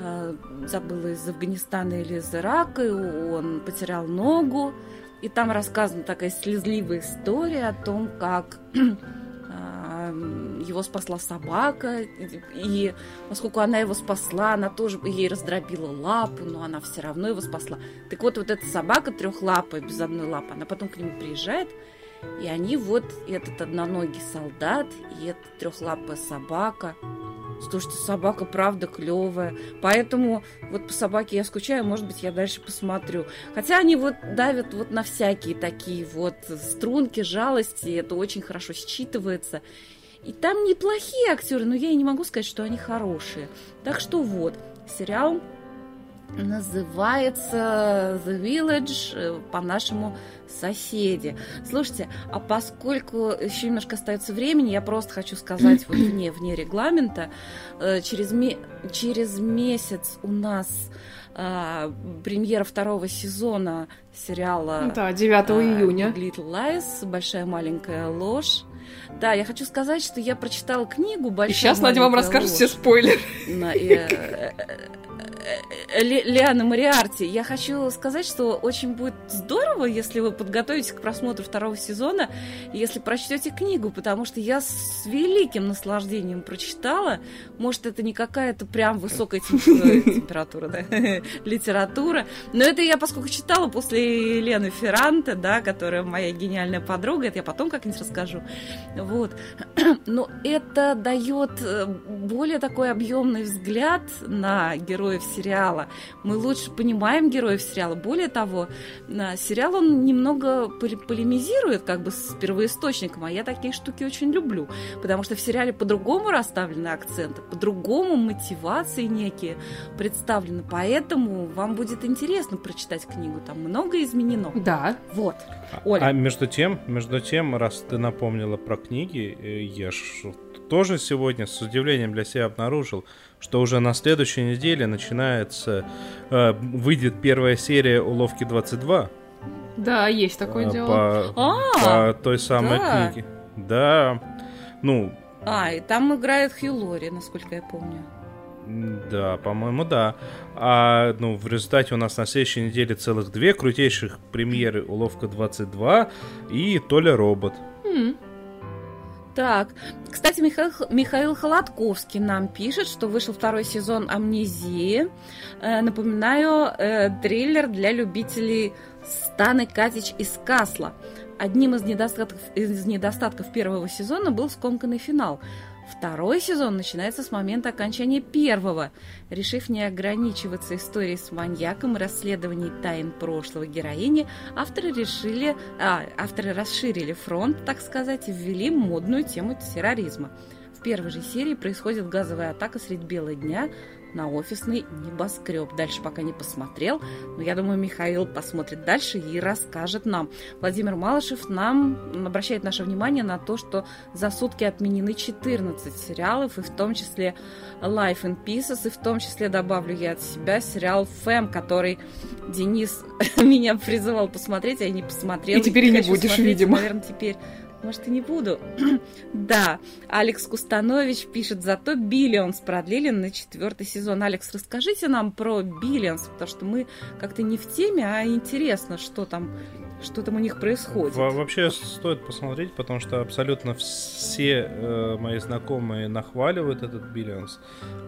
э, забыла из Афганистана или из Ирака, и он потерял ногу. И там рассказана такая слезливая история о том, как его спасла собака, и, поскольку она его спасла, она тоже ей раздробила лапу, но она все равно его спасла. Так вот, вот эта собака трехлапая, без одной лапы, она потом к нему приезжает, и они вот, этот одноногий солдат, и эта трехлапая собака. Слушайте, собака правда клевая. Поэтому вот по собаке я скучаю, может быть, я дальше посмотрю. Хотя они вот давят вот на всякие такие вот струнки, жалости, это очень хорошо считывается. И там неплохие актеры, но я и не могу сказать, что они хорошие. Так что вот, сериал называется The Village, э, по-нашему соседи. Слушайте, а поскольку еще немножко остается времени, я просто хочу сказать вот вне, вне регламента, э, через, ме- через месяц у нас а, премьера второго сезона сериала Да, 9 а, июня. Little Lies, большая маленькая ложь. Да, я хочу сказать, что я прочитала книгу И большая сейчас Надя вам расскажет все ложь» спойлеры. э, э, э, Лиана Мариарти. Я хочу сказать, что очень будет здорово, если вы подготовитесь к просмотру второго сезона, если прочтете книгу, потому что я с великим наслаждением прочитала. Может, это не какая-то прям высокая темп- температура, да, литература, но это я, поскольку читала после Елены Ферранте, да, которая моя гениальная подруга, это я потом как-нибудь расскажу. Вот. Но это дает э, более такой объемный взгляд на героев сериала. Мы лучше понимаем героев сериала. Более того, сериал он немного поле- полемизирует как бы с первоисточником, а я такие штуки очень люблю, потому что в сериале по-другому расставлены акценты, по-другому мотивации некие представлены, поэтому вам будет интересно прочитать книгу, там много изменено. Да. Вот. А Оля. между тем, между тем, раз ты напомнила про книги, э, я тоже сегодня с удивлением для себя обнаружил, что уже на следующей неделе начинается, э, выйдет первая серия «Уловки 22». Да, есть такое э, дело. По, А, по той самой да. книге. Да. Ну, А, и там играет Хью Лори, насколько я помню. да, по-моему, да. А ну, в результате у нас на следующей неделе целых две крутейших премьеры «Уловка 22» и «Толя робот». М, Так, кстати, Михаил, Михаил Холодковский нам пишет, что вышел второй сезон «Амнезии». Э, напоминаю, э, триллер для любителей Станы Катич из Касла. Одним из недостатков, из недостатков первого сезона был скомканный финал. Второй сезон начинается с момента окончания первого. Решив не ограничиваться историей с маньяком и расследованием тайн прошлого героини, авторы решили, а, авторы расширили фронт, так сказать, и ввели модную тему терроризма. В первой же серии происходит газовая атака средь бела дня на офисный небоскреб. Дальше пока не посмотрел, но я думаю, Михаил посмотрит дальше и расскажет нам. Владимир Малышев нам обращает наше внимание на то, что за сутки отменены 14 сериалов, и в том числе Life in Pieces, и в том числе, добавлю я от себя, сериал Фэм, который Денис меня призывал посмотреть, а я не посмотрела. И теперь и не будешь, смотреть, видимо. Наверное, теперь может, и не буду. да, Алекс Кустанович пишет, зато Billions продлили на четвертый сезон. Алекс, расскажите нам про Billions, потому что мы как-то не в теме, а интересно, что там, что там у них происходит. Во- Вообще стоит посмотреть, потому что абсолютно все э, мои знакомые нахваливают этот Billions,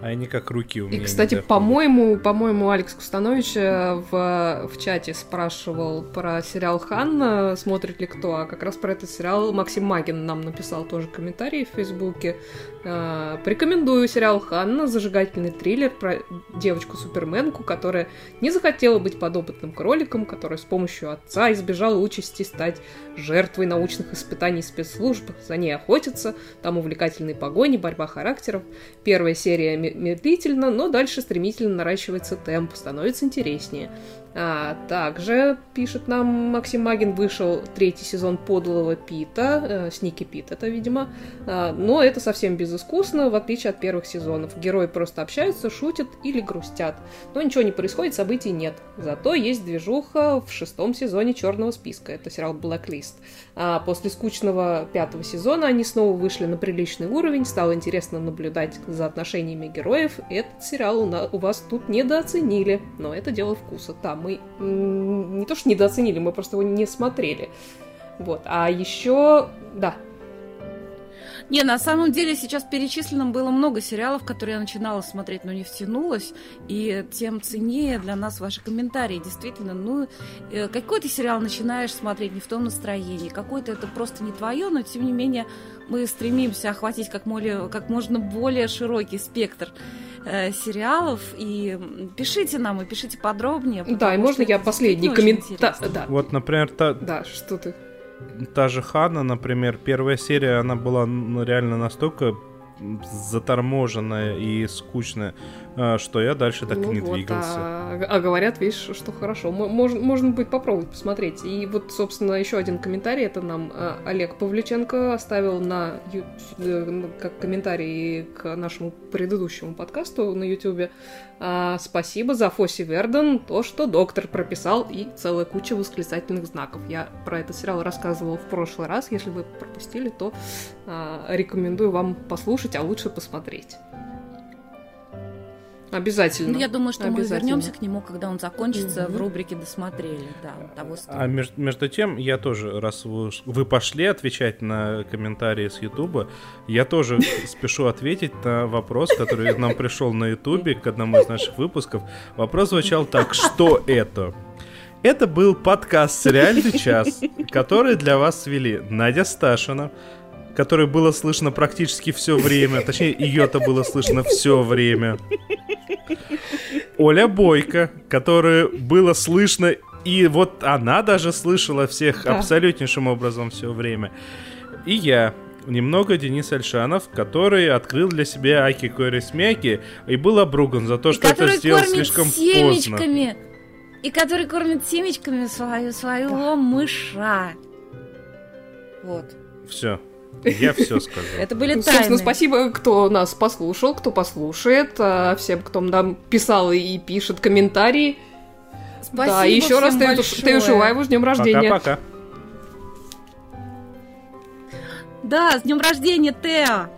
а они как руки у меня. И, кстати, по-моему, по-моему, Алекс Кустанович э, в, в чате спрашивал про сериал Ханна, смотрит ли кто, а как раз про этот сериал Максим Магин нам написал тоже комментарий в Фейсбуке. Э, Порекомендую сериал Ханна, зажигательный триллер про девочку-суперменку, которая не захотела быть подопытным кроликом, которая с помощью отца избежала участи стать жертвой научных испытаний спецслужб. За ней охотятся, там увлекательные погони, борьба характеров. Первая серия ме- медлительна, но дальше стремительно наращивается темп, становится интереснее. А также, пишет нам Максим Магин, вышел третий сезон подлого Пита, э, Сники Пит это, видимо, А, но это совсем безыскусно, в отличие от первых сезонов. Герои просто общаются, шутят или грустят. Но ничего не происходит, событий нет. Зато есть движуха в шестом сезоне Черного списка, это сериал Blacklist. А после скучного пятого сезона они снова вышли на приличный уровень, стало интересно наблюдать за отношениями героев. Этот сериал у, на- у вас тут недооценили, но это дело вкуса. Да, мы не то что недооценили, мы просто его не смотрели. Вот, а еще, да, Не, на самом деле сейчас перечислено было много сериалов, которые я начинала смотреть, но не втянулась, и тем ценнее для нас ваши комментарии. Действительно, ну, э, какой ты сериал начинаешь смотреть не в том настроении, какой-то это просто не твое, но тем не менее мы стремимся охватить как, моле- как можно более широкий спектр э, сериалов, и пишите нам, и пишите подробнее. да, и можно я последний комментарий. Да, Вот, например, та, да, что ты? Та же Хана, например, первая серия, она была ну, реально настолько заторможенная и скучная, что я дальше так Ну и не вот, двигался. А, а говорят, видишь, что хорошо. Можно, можно будет попробовать посмотреть. И вот, собственно, еще один комментарий. Это нам а, Олег Павлюченко оставил на э, как комментарий к нашему предыдущему подкасту на Ютубе. А, спасибо за Фоси Верден, то, что доктор прописал, и целая куча восклицательных знаков. Я про этот сериал рассказывала в прошлый раз. Если вы пропустили, то а, рекомендую вам послушать, а лучше посмотреть. Обязательно. Ну, я думаю, что мы вернемся к нему, когда он закончится Мгм. в рубрике «Досмотрели». Да, того стоит. А меж- между, тем, я тоже, раз вы, вы пошли отвечать на комментарии с Ютуба, я тоже спешу ответить на вопрос, который нам пришел на Ютубе к одному из наших выпусков. Вопрос звучал так, что это? Это был подкаст «Сериальный час», который для вас свели Надя Сташина, которой было слышно практически все время, точнее, ее-то было слышно все время. Оля Бойко, которую было слышно, и вот она даже слышала всех Да. абсолютнейшим образом все время. И я, немного Денис Альшанов, который открыл для себя Аки Корисмяки и был обруган за то, И что это сделал слишком поздно. семечками. И который кормит семечками свою, своего мыша. Вот. Все. Я все сказал. Это были тайны. Собственно, спасибо, кто нас послушал, кто послушает, а, всем, кто нам писал и пишет комментарии. Спасибо да, и еще раз Тею Шуваеву с днем рождения. Пока-пока. Да, с днем рождения, Тео!